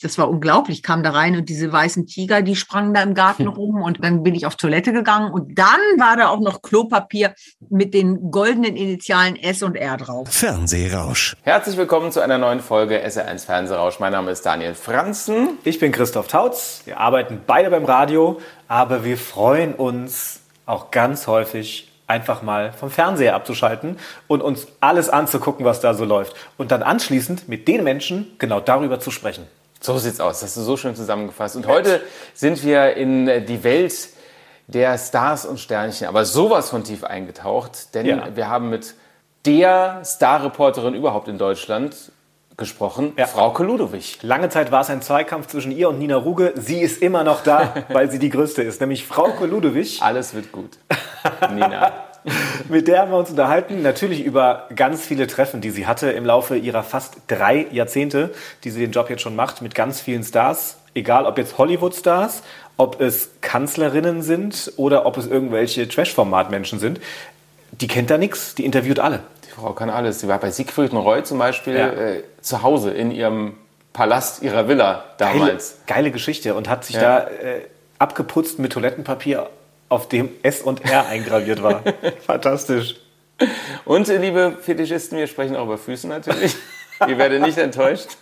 das war unglaublich, kam da rein und diese weißen Tiger, die sprangen da im Garten rum und dann bin ich auf Toilette gegangen und dann war da auch noch Klopapier mit den goldenen Initialen S und R drauf. Fernsehrausch. Herzlich willkommen zu einer neuen Folge SR1 Fernsehrausch. Mein Name ist Daniel Franzen. Ich bin Christoph Tautz. Wir arbeiten beide beim Radio, aber wir freuen uns auch ganz häufig einfach mal vom Fernseher abzuschalten und uns alles anzugucken, was da so läuft. Und dann anschließend mit den Menschen genau darüber zu sprechen. So sieht's aus. Das hast du so schön zusammengefasst. Und heute sind wir in äh, die Welt der Stars und Sternchen, aber sowas von tief eingetaucht, denn ja. wir haben mit der Starreporterin überhaupt in Deutschland gesprochen, ja. Frau Ludowig. Lange Zeit war es ein Zweikampf zwischen ihr und Nina Ruge. Sie ist immer noch da, weil sie die größte ist, nämlich Frau Ludowig. Alles wird gut, Nina. Mit der haben wir uns unterhalten, natürlich über ganz viele Treffen, die sie hatte im Laufe ihrer fast drei Jahrzehnte, die sie den Job jetzt schon macht, mit ganz vielen Stars. Egal, ob jetzt Hollywood-Stars, ob es Kanzlerinnen sind oder ob es irgendwelche Trash-Format-Menschen sind. Die kennt da nichts, die interviewt alle. Die Frau kann alles. Sie war bei Siegfried und Roy zum Beispiel ja. äh, zu Hause in ihrem Palast, ihrer Villa damals. Geile, geile Geschichte und hat sich ja. da äh, abgeputzt mit Toilettenpapier auf dem S und R eingraviert war. Fantastisch. Und liebe Fetischisten, wir sprechen auch über Füße natürlich. Ihr werdet nicht enttäuscht.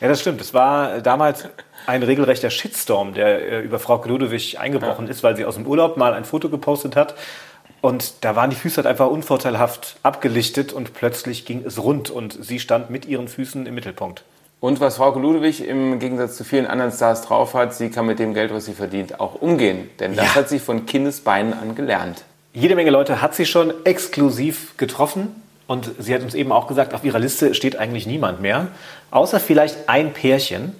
Ja, das stimmt. Es war damals ein regelrechter Shitstorm, der äh, über Frau Ludewig eingebrochen ja. ist, weil sie aus dem Urlaub mal ein Foto gepostet hat. Und da waren die Füße halt einfach unvorteilhaft abgelichtet und plötzlich ging es rund und sie stand mit ihren Füßen im Mittelpunkt. Und was Frau Ludwig im Gegensatz zu vielen anderen Stars drauf hat, sie kann mit dem Geld, was sie verdient, auch umgehen. Denn das ja. hat sie von Kindesbeinen an gelernt. Jede Menge Leute hat sie schon exklusiv getroffen. Und sie hat uns eben auch gesagt, auf ihrer Liste steht eigentlich niemand mehr. Außer vielleicht ein Pärchen,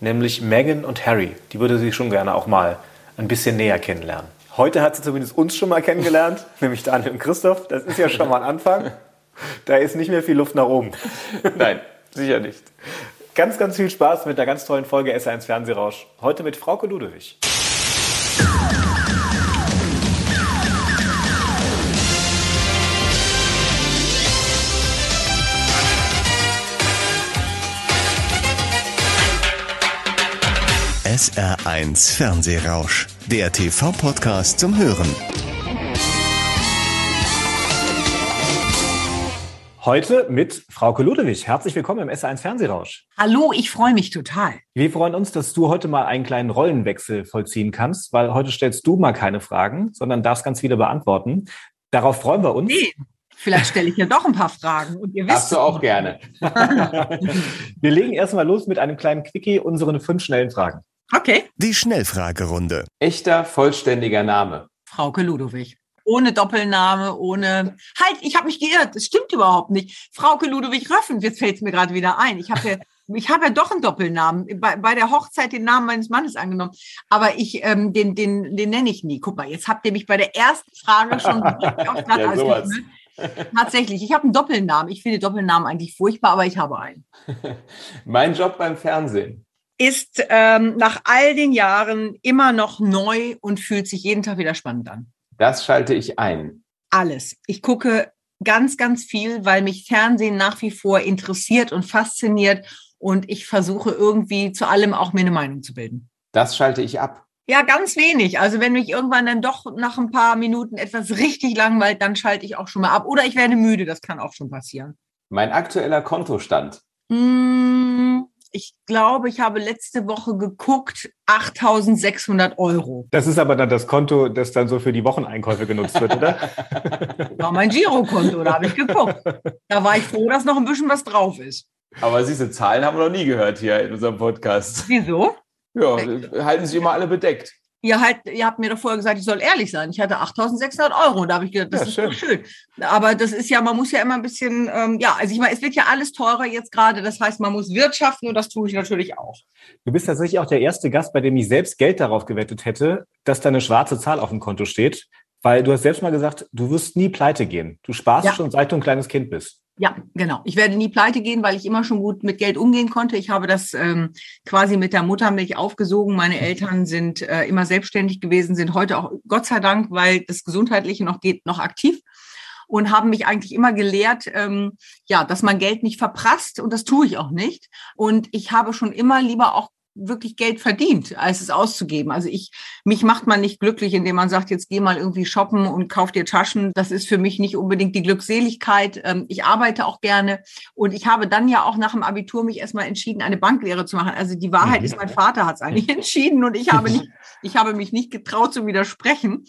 nämlich Meghan und Harry. Die würde sie schon gerne auch mal ein bisschen näher kennenlernen. Heute hat sie zumindest uns schon mal kennengelernt, nämlich Daniel und Christoph. Das ist ja schon mal ein Anfang. Da ist nicht mehr viel Luft nach oben. Nein, sicher nicht. Ganz, ganz viel Spaß mit der ganz tollen Folge S1 Fernsehrausch. Heute mit Frauke Ludewig. SR1 Fernsehrausch, der TV-Podcast zum Hören. Heute mit Frauke Ludewig. Herzlich willkommen im S1 Fernsehrausch. Hallo, ich freue mich total. Wir freuen uns, dass du heute mal einen kleinen Rollenwechsel vollziehen kannst, weil heute stellst du mal keine Fragen, sondern darfst ganz viele beantworten. Darauf freuen wir uns. Nee. Vielleicht stelle ich ja doch ein paar Fragen und ihr wisst. Hast du auch gerne. wir legen erstmal los mit einem kleinen Quickie, unseren fünf schnellen Fragen. Okay. Die Schnellfragerunde. Echter, vollständiger Name. Frauke Ludowig ohne Doppelname, ohne. Halt, ich habe mich geirrt. Das stimmt überhaupt nicht. Frauke Ludwig Röffen, jetzt fällt es mir gerade wieder ein. Ich habe ja, ich habe ja doch einen Doppelnamen. Bei, bei der Hochzeit den Namen meines Mannes angenommen. Aber ich, ähm, den, den, den nenne ich nie. Guck mal, jetzt habt ihr mich bei der ersten Frage schon auf ja, sowas. Tatsächlich, ich habe einen Doppelnamen. Ich finde Doppelnamen eigentlich furchtbar, aber ich habe einen. mein Job beim Fernsehen ist ähm, nach all den Jahren immer noch neu und fühlt sich jeden Tag wieder spannend an. Das schalte ich ein. Alles. Ich gucke ganz, ganz viel, weil mich Fernsehen nach wie vor interessiert und fasziniert und ich versuche irgendwie zu allem auch mir eine Meinung zu bilden. Das schalte ich ab. Ja, ganz wenig. Also wenn mich irgendwann dann doch nach ein paar Minuten etwas richtig langweilt, dann schalte ich auch schon mal ab. Oder ich werde müde, das kann auch schon passieren. Mein aktueller Kontostand. Mmh, ich glaube, ich habe letzte Woche geguckt, 8600 Euro. Das ist aber dann das Konto, das dann so für die Wocheneinkäufe genutzt wird, oder? war mein Girokonto, da habe ich geguckt. Da war ich froh, dass noch ein bisschen was drauf ist. Aber diese Zahlen haben wir noch nie gehört hier in unserem Podcast. Wieso? Ja, halten Sie immer alle bedeckt ihr, halt, ihr habt mir doch vorher gesagt, ich soll ehrlich sein. Ich hatte 8.600 Euro und da habe ich gedacht, das ja, ist schön. schön. Aber das ist ja, man muss ja immer ein bisschen, ähm, ja, also ich meine, es wird ja alles teurer jetzt gerade. Das heißt, man muss wirtschaften und das tue ich natürlich auch. Du bist tatsächlich auch der erste Gast, bei dem ich selbst Geld darauf gewettet hätte, dass da eine schwarze Zahl auf dem Konto steht. Weil du hast selbst mal gesagt, du wirst nie pleite gehen. Du sparst ja. schon seit du ein kleines Kind bist. Ja, genau. Ich werde nie pleite gehen, weil ich immer schon gut mit Geld umgehen konnte. Ich habe das ähm, quasi mit der Muttermilch aufgesogen. Meine Eltern sind äh, immer selbstständig gewesen, sind heute auch Gott sei Dank, weil das Gesundheitliche noch geht, noch aktiv. und haben mich eigentlich immer gelehrt, ähm, ja, dass man Geld nicht verprasst und das tue ich auch nicht. Und ich habe schon immer lieber auch wirklich Geld verdient, als es auszugeben. Also ich, mich macht man nicht glücklich, indem man sagt, jetzt geh mal irgendwie shoppen und kauf dir Taschen. Das ist für mich nicht unbedingt die Glückseligkeit. Ähm, ich arbeite auch gerne und ich habe dann ja auch nach dem Abitur mich erstmal entschieden, eine Banklehre zu machen. Also die Wahrheit mhm. ist, mein Vater hat es eigentlich entschieden und ich habe nicht, ich habe mich nicht getraut zu widersprechen.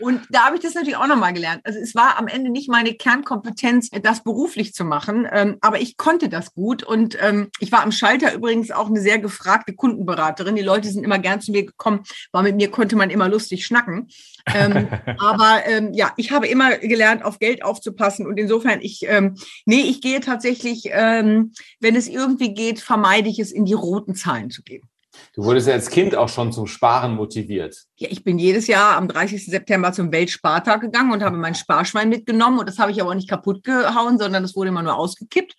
Und da habe ich das natürlich auch nochmal gelernt. Also es war am Ende nicht meine Kernkompetenz, das beruflich zu machen, ähm, aber ich konnte das gut und ähm, ich war am Schalter übrigens auch eine sehr gefragte Kundenberaterin. Die Leute sind immer gern zu mir gekommen, weil mit mir konnte man immer lustig schnacken. ähm, aber ähm, ja, ich habe immer gelernt, auf Geld aufzupassen und insofern ich, ähm, nee, ich gehe tatsächlich, ähm, wenn es irgendwie geht, vermeide ich es, in die roten Zahlen zu gehen. Du wurdest ja als Kind auch schon zum Sparen motiviert. Ja, ich bin jedes Jahr am 30. September zum Weltspartag gegangen und habe mein Sparschwein mitgenommen und das habe ich aber auch nicht kaputt gehauen, sondern das wurde immer nur ausgekippt.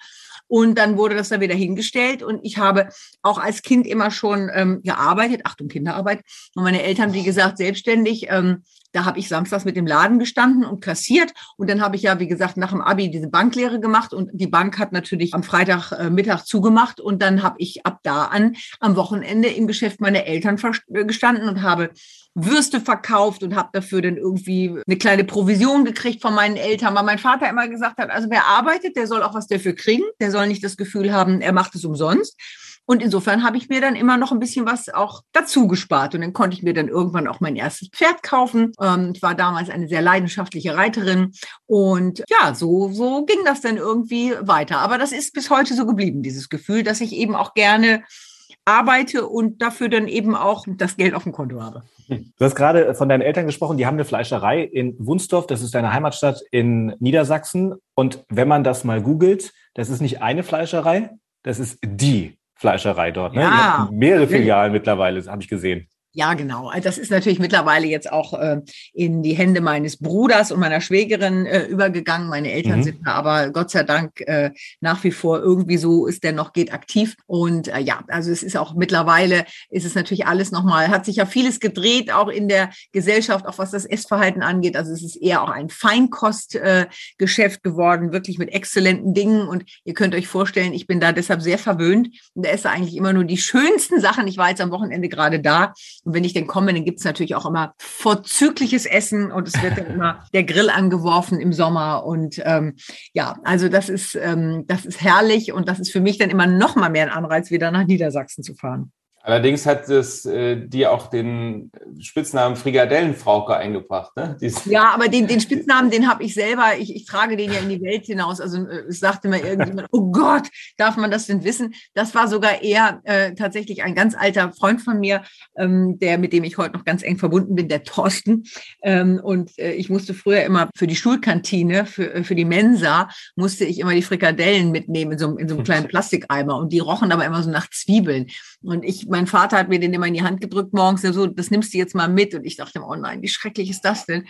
Und dann wurde das da wieder hingestellt. Und ich habe auch als Kind immer schon ähm, gearbeitet, Achtung, Kinderarbeit. Und meine Eltern, wie gesagt, selbstständig. Ähm, da habe ich samstags mit dem Laden gestanden und kassiert. Und dann habe ich ja, wie gesagt, nach dem Abi diese Banklehre gemacht. Und die Bank hat natürlich am Freitagmittag äh, zugemacht. Und dann habe ich ab da an am Wochenende im Geschäft meiner Eltern äh, gestanden und habe Würste verkauft und habe dafür dann irgendwie eine kleine Provision gekriegt von meinen Eltern, weil mein Vater immer gesagt hat, also wer arbeitet, der soll auch was dafür kriegen, der soll nicht das Gefühl haben, er macht es umsonst. Und insofern habe ich mir dann immer noch ein bisschen was auch dazu gespart. Und dann konnte ich mir dann irgendwann auch mein erstes Pferd kaufen. Ähm, ich war damals eine sehr leidenschaftliche Reiterin. Und ja, so, so ging das dann irgendwie weiter. Aber das ist bis heute so geblieben, dieses Gefühl, dass ich eben auch gerne arbeite und dafür dann eben auch das Geld auf dem Konto habe. Du hast gerade von deinen Eltern gesprochen, die haben eine Fleischerei in Wunsdorf, das ist deine Heimatstadt in Niedersachsen. Und wenn man das mal googelt, das ist nicht eine Fleischerei, das ist die Fleischerei dort. Ne? Ja, mehrere Filialen mittlerweile, habe ich gesehen. Ja, genau. Also das ist natürlich mittlerweile jetzt auch äh, in die Hände meines Bruders und meiner Schwägerin äh, übergegangen. Meine Eltern mhm. sind da aber Gott sei Dank äh, nach wie vor irgendwie so ist der noch geht aktiv. Und äh, ja, also es ist auch mittlerweile ist es natürlich alles nochmal, hat sich ja vieles gedreht, auch in der Gesellschaft, auch was das Essverhalten angeht. Also es ist eher auch ein Feinkostgeschäft äh, geworden, wirklich mit exzellenten Dingen. Und ihr könnt euch vorstellen, ich bin da deshalb sehr verwöhnt und esse eigentlich immer nur die schönsten Sachen. Ich war jetzt am Wochenende gerade da und wenn ich denn komme, dann gibt es natürlich auch immer vorzügliches Essen und es wird dann immer der Grill angeworfen im Sommer. Und ähm, ja, also das ist, ähm, das ist herrlich und das ist für mich dann immer noch mal mehr ein Anreiz, wieder nach Niedersachsen zu fahren. Allerdings hat es äh, dir auch den Spitznamen Frikadellenfrauke eingebracht. Ne? Ja, aber den, den Spitznamen, den habe ich selber, ich, ich trage den ja in die Welt hinaus. Also äh, es sagte mir irgendjemand, oh Gott, darf man das denn wissen? Das war sogar eher äh, tatsächlich ein ganz alter Freund von mir, ähm, der mit dem ich heute noch ganz eng verbunden bin, der Thorsten. Ähm, und äh, ich musste früher immer für die Schulkantine, für, äh, für die Mensa, musste ich immer die Frikadellen mitnehmen in so, in so einem kleinen Plastikeimer. Und die rochen aber immer so nach Zwiebeln. Und ich mein Vater hat mir den immer in die Hand gedrückt morgens, so, das nimmst du jetzt mal mit. Und ich dachte, oh nein, wie schrecklich ist das denn?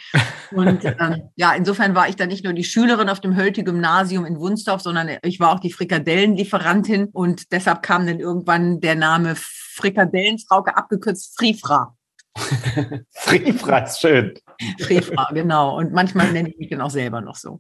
Und ähm, ja, insofern war ich dann nicht nur die Schülerin auf dem Hölte-Gymnasium in Wunsdorf, sondern ich war auch die Frikadellenlieferantin. Und deshalb kam dann irgendwann der Name Frikadellenfrauke, abgekürzt Frifra. Frifra ist schön. Frifra, genau. Und manchmal nenne ich mich dann auch selber noch so.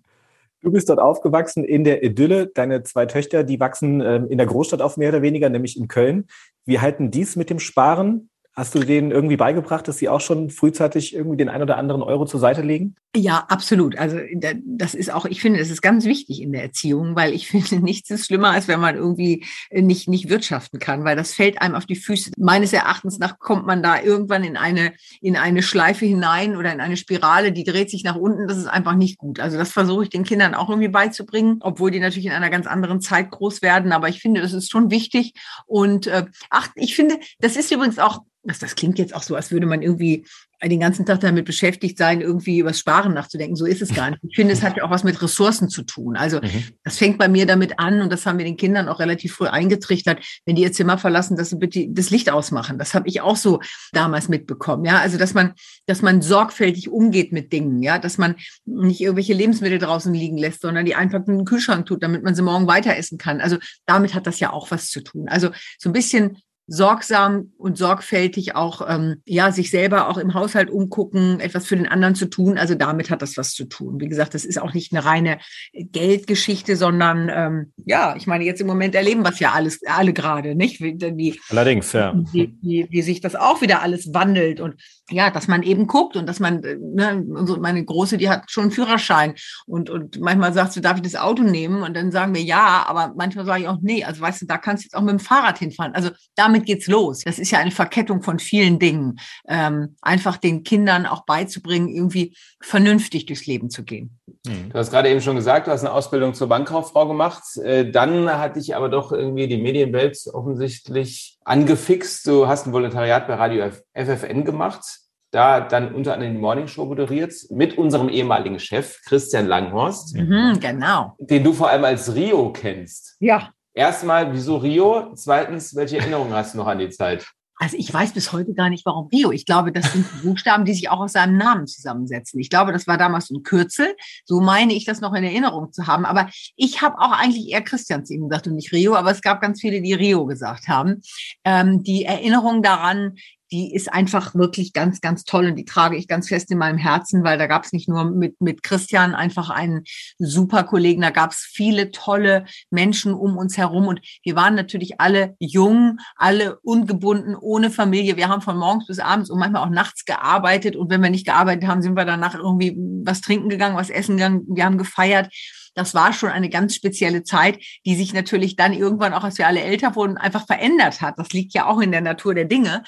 Du bist dort aufgewachsen in der Idylle. Deine zwei Töchter, die wachsen ähm, in der Großstadt auf mehr oder weniger, nämlich in Köln. Wie halten dies mit dem Sparen? Hast du denen irgendwie beigebracht, dass sie auch schon frühzeitig irgendwie den ein oder anderen Euro zur Seite legen? Ja, absolut. Also das ist auch, ich finde, das ist ganz wichtig in der Erziehung, weil ich finde, nichts ist schlimmer, als wenn man irgendwie nicht, nicht wirtschaften kann, weil das fällt einem auf die Füße. Meines Erachtens nach kommt man da irgendwann in eine, in eine Schleife hinein oder in eine Spirale, die dreht sich nach unten. Das ist einfach nicht gut. Also das versuche ich den Kindern auch irgendwie beizubringen, obwohl die natürlich in einer ganz anderen Zeit groß werden. Aber ich finde, das ist schon wichtig. Und äh, ach, ich finde, das ist übrigens auch das, das klingt jetzt auch so, als würde man irgendwie den ganzen Tag damit beschäftigt sein, irgendwie über das Sparen nachzudenken. So ist es gar nicht. Ich finde, es hat ja auch was mit Ressourcen zu tun. Also mhm. das fängt bei mir damit an und das haben wir den Kindern auch relativ früh eingetrichtert, wenn die ihr Zimmer verlassen, dass sie bitte das Licht ausmachen. Das habe ich auch so damals mitbekommen. Ja, also dass man, dass man sorgfältig umgeht mit Dingen, ja, dass man nicht irgendwelche Lebensmittel draußen liegen lässt, sondern die einfach in den Kühlschrank tut, damit man sie morgen weiter essen kann. Also damit hat das ja auch was zu tun. Also so ein bisschen sorgsam und sorgfältig auch ähm, ja sich selber auch im Haushalt umgucken, etwas für den anderen zu tun. Also damit hat das was zu tun. Wie gesagt, das ist auch nicht eine reine Geldgeschichte, sondern ähm, ja, ich meine, jetzt im Moment erleben wir es ja alles alle gerade, nicht? Wie, die, Allerdings, ja. Wie, wie, wie sich das auch wieder alles wandelt und ja, dass man eben guckt und dass man, ne, meine Große, die hat schon einen Führerschein und, und manchmal sagst du, darf ich das Auto nehmen? Und dann sagen wir ja, aber manchmal sage ich auch, nee, also weißt du, da kannst du jetzt auch mit dem Fahrrad hinfahren. Also damit geht's los. Das ist ja eine Verkettung von vielen Dingen. Ähm, einfach den Kindern auch beizubringen, irgendwie vernünftig durchs Leben zu gehen. Hm. Du hast gerade eben schon gesagt, du hast eine Ausbildung zur Bankkauffrau gemacht. Äh, dann hat dich aber doch irgendwie die Medienwelt offensichtlich angefixt. Du hast ein Volontariat bei Radio FFN gemacht da dann unter anderem die Morning Show moderiert mit unserem ehemaligen Chef Christian Langhorst. Mhm, genau. Den du vor allem als Rio kennst. Ja. Erstmal, wieso Rio? Zweitens, welche Erinnerungen hast du noch an die Zeit? Also ich weiß bis heute gar nicht, warum Rio. Ich glaube, das sind Buchstaben, die sich auch aus seinem Namen zusammensetzen. Ich glaube, das war damals ein Kürzel. So meine ich das noch in Erinnerung zu haben. Aber ich habe auch eigentlich eher Christian zu ihm gesagt und nicht Rio. Aber es gab ganz viele, die Rio gesagt haben. Ähm, die Erinnerung daran, die ist einfach wirklich ganz, ganz toll und die trage ich ganz fest in meinem Herzen, weil da gab es nicht nur mit, mit Christian einfach einen super Kollegen, da gab es viele tolle Menschen um uns herum und wir waren natürlich alle jung, alle ungebunden, ohne Familie. Wir haben von morgens bis abends und manchmal auch nachts gearbeitet und wenn wir nicht gearbeitet haben, sind wir danach irgendwie was trinken gegangen, was essen gegangen, wir haben gefeiert das war schon eine ganz spezielle Zeit, die sich natürlich dann irgendwann auch, als wir alle älter wurden, einfach verändert hat. Das liegt ja auch in der Natur der Dinge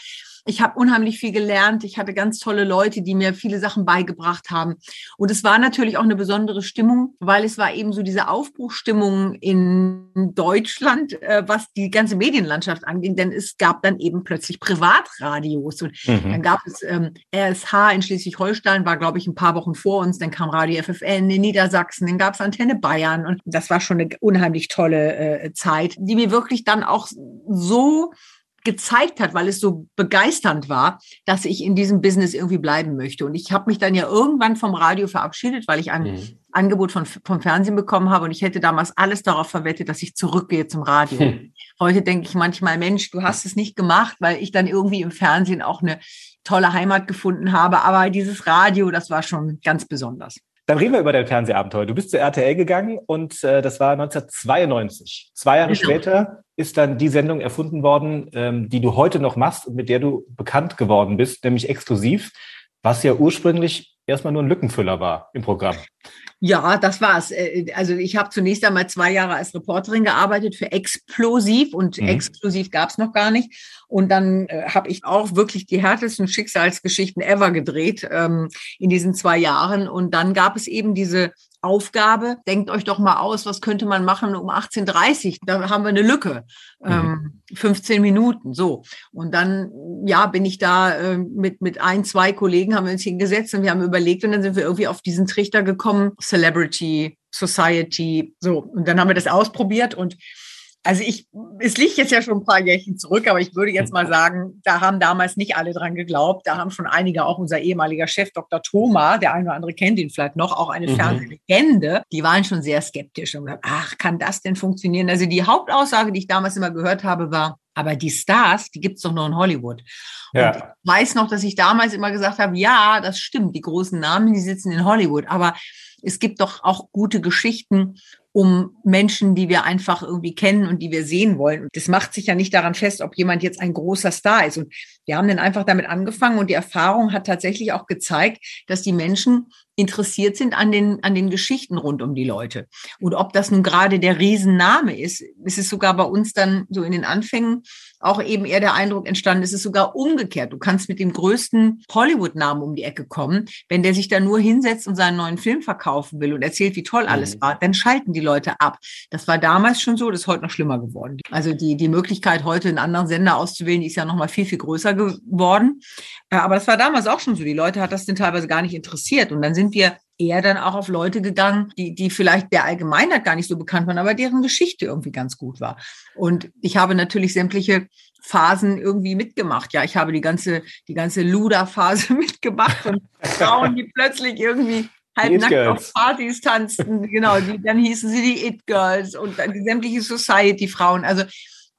ich habe unheimlich viel gelernt. Ich hatte ganz tolle Leute, die mir viele Sachen beigebracht haben. Und es war natürlich auch eine besondere Stimmung, weil es war eben so diese Aufbruchstimmung in Deutschland, äh, was die ganze Medienlandschaft anging. Denn es gab dann eben plötzlich Privatradios. Und mhm. dann gab es ähm, RSH in Schleswig-Holstein, war, glaube ich, ein paar Wochen vor uns. Dann kam Radio FFN in Niedersachsen. Dann gab es Antenne Bayern. Und das war schon eine unheimlich tolle äh, Zeit, die mir wirklich dann auch so gezeigt hat, weil es so begeisternd war, dass ich in diesem Business irgendwie bleiben möchte. Und ich habe mich dann ja irgendwann vom Radio verabschiedet, weil ich ein mhm. Angebot von, vom Fernsehen bekommen habe und ich hätte damals alles darauf verwettet, dass ich zurückgehe zum Radio. Hm. Heute denke ich manchmal, Mensch, du hast es nicht gemacht, weil ich dann irgendwie im Fernsehen auch eine tolle Heimat gefunden habe. Aber dieses Radio, das war schon ganz besonders. Dann reden wir über dein Fernsehabenteuer. Du bist zur RTL gegangen und äh, das war 1992. Zwei Jahre genau. später ist dann die Sendung erfunden worden, ähm, die du heute noch machst und mit der du bekannt geworden bist, nämlich exklusiv, was ja ursprünglich erstmal nur ein Lückenfüller war im Programm. Ja, das war's. Äh, also ich habe zunächst einmal zwei Jahre als Reporterin gearbeitet für Explosiv und mhm. Exklusiv gab's noch gar nicht. Und dann äh, habe ich auch wirklich die härtesten Schicksalsgeschichten ever gedreht ähm, in diesen zwei Jahren. Und dann gab es eben diese Aufgabe, denkt euch doch mal aus, was könnte man machen um 18.30 Da haben wir eine Lücke. Mhm. Ähm, 15 Minuten, so. Und dann, ja, bin ich da äh, mit, mit ein, zwei Kollegen haben wir uns hingesetzt und wir haben überlegt und dann sind wir irgendwie auf diesen Trichter gekommen, Celebrity, Society, so. Und dann haben wir das ausprobiert und also ich, es liegt jetzt ja schon ein paar Jährchen zurück, aber ich würde jetzt mal sagen, da haben damals nicht alle dran geglaubt. Da haben schon einige, auch unser ehemaliger Chef Dr. Thoma, der eine oder andere kennt ihn vielleicht noch, auch eine mhm. Fernsehlegende, die waren schon sehr skeptisch und gesagt, ach, kann das denn funktionieren? Also die Hauptaussage, die ich damals immer gehört habe, war, aber die Stars, die gibt's doch nur in Hollywood. Ja. Und ich weiß noch, dass ich damals immer gesagt habe, ja, das stimmt, die großen Namen, die sitzen in Hollywood, aber es gibt doch auch gute Geschichten um Menschen, die wir einfach irgendwie kennen und die wir sehen wollen. Und das macht sich ja nicht daran fest, ob jemand jetzt ein großer Star ist. Und wir haben dann einfach damit angefangen und die Erfahrung hat tatsächlich auch gezeigt, dass die Menschen interessiert sind an den, an den Geschichten rund um die Leute. Und ob das nun gerade der Riesenname ist, ist es sogar bei uns dann so in den Anfängen auch eben eher der Eindruck entstanden, es ist sogar umgekehrt. Du kannst mit dem größten Hollywood-Namen um die Ecke kommen. Wenn der sich da nur hinsetzt und seinen neuen Film verkaufen will und erzählt, wie toll alles mhm. war, dann schalten die Leute ab. Das war damals schon so, das ist heute noch schlimmer geworden. Also die, die Möglichkeit, heute einen anderen Sender auszuwählen, die ist ja noch mal viel, viel größer geworden. Äh, aber das war damals auch schon so. Die Leute hat das denn teilweise gar nicht interessiert. Und dann sind wir eher dann auch auf Leute gegangen, die, die vielleicht der Allgemeinheit gar nicht so bekannt waren, aber deren Geschichte irgendwie ganz gut war. Und ich habe natürlich sämtliche Phasen irgendwie mitgemacht. Ja, ich habe die ganze, die ganze Luda-Phase mitgemacht und Frauen, die plötzlich irgendwie halb nackt auf Partys tanzten. Genau, die, dann hießen sie die It Girls und dann die sämtliche Society-Frauen. Also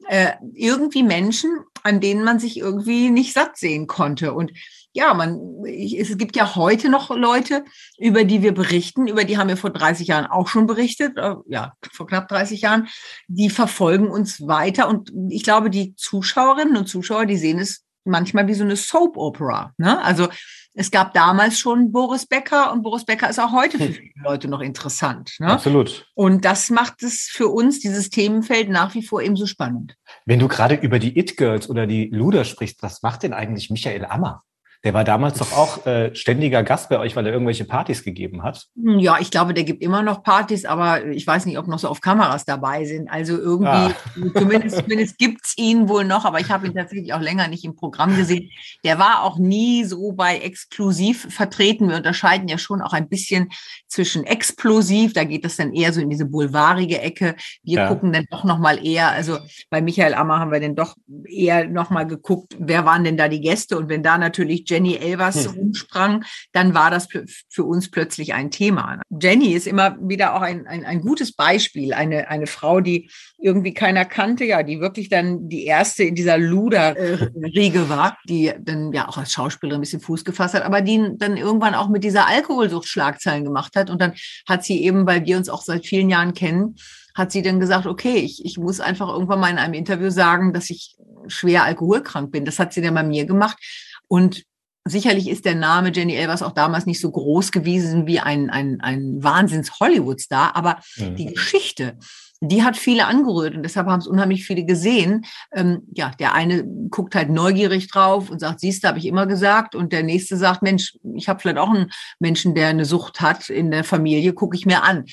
äh, irgendwie Menschen, an denen man sich irgendwie nicht satt sehen konnte. Und ja, man, ich, es gibt ja heute noch Leute, über die wir berichten, über die haben wir vor 30 Jahren auch schon berichtet, äh, ja, vor knapp 30 Jahren, die verfolgen uns weiter. Und ich glaube, die Zuschauerinnen und Zuschauer, die sehen es manchmal wie so eine Soap Opera. Ne? Also es gab damals schon Boris Becker und Boris Becker ist auch heute für viele Leute noch interessant. Ne? Absolut. Und das macht es für uns, dieses Themenfeld, nach wie vor ebenso spannend. Wenn du gerade über die It-Girls oder die Luder sprichst, was macht denn eigentlich Michael Ammer? Der war damals doch auch äh, ständiger Gast bei euch, weil er irgendwelche Partys gegeben hat. Hm, ja, ich glaube, der gibt immer noch Partys, aber ich weiß nicht, ob noch so auf Kameras dabei sind. Also irgendwie, ah. zumindest, zumindest gibt's ihn wohl noch, aber ich habe ihn tatsächlich auch länger nicht im Programm gesehen. Der war auch nie so bei exklusiv vertreten. Wir unterscheiden ja schon auch ein bisschen zwischen explosiv, da geht es dann eher so in diese boulevardige Ecke. Wir ja. gucken dann doch nochmal eher, also bei Michael Ammer haben wir dann doch eher nochmal geguckt, wer waren denn da die Gäste und wenn da natürlich Jenny Elvers hm. rumsprang, dann war das für uns plötzlich ein Thema. Jenny ist immer wieder auch ein, ein, ein gutes Beispiel, eine, eine Frau, die irgendwie keiner kannte, ja, die wirklich dann die erste in dieser Luder-Riege war, die dann ja auch als Schauspielerin ein bisschen Fuß gefasst hat, aber die dann irgendwann auch mit dieser Alkoholsucht Schlagzeilen gemacht hat. Und dann hat sie eben, weil wir uns auch seit vielen Jahren kennen, hat sie dann gesagt, okay, ich, ich muss einfach irgendwann mal in einem Interview sagen, dass ich schwer alkoholkrank bin. Das hat sie dann bei mir gemacht. Und sicherlich ist der Name Jenny Elvers auch damals nicht so groß gewesen wie ein, ein, ein Wahnsinns-Hollywood-Star, aber mhm. die Geschichte, die hat viele angerührt und deshalb haben es unheimlich viele gesehen. Ähm, ja, der eine guckt halt neugierig drauf und sagt, siehst du, habe ich immer gesagt. Und der nächste sagt, Mensch, ich habe vielleicht auch einen Menschen, der eine Sucht hat in der Familie, gucke ich mir an.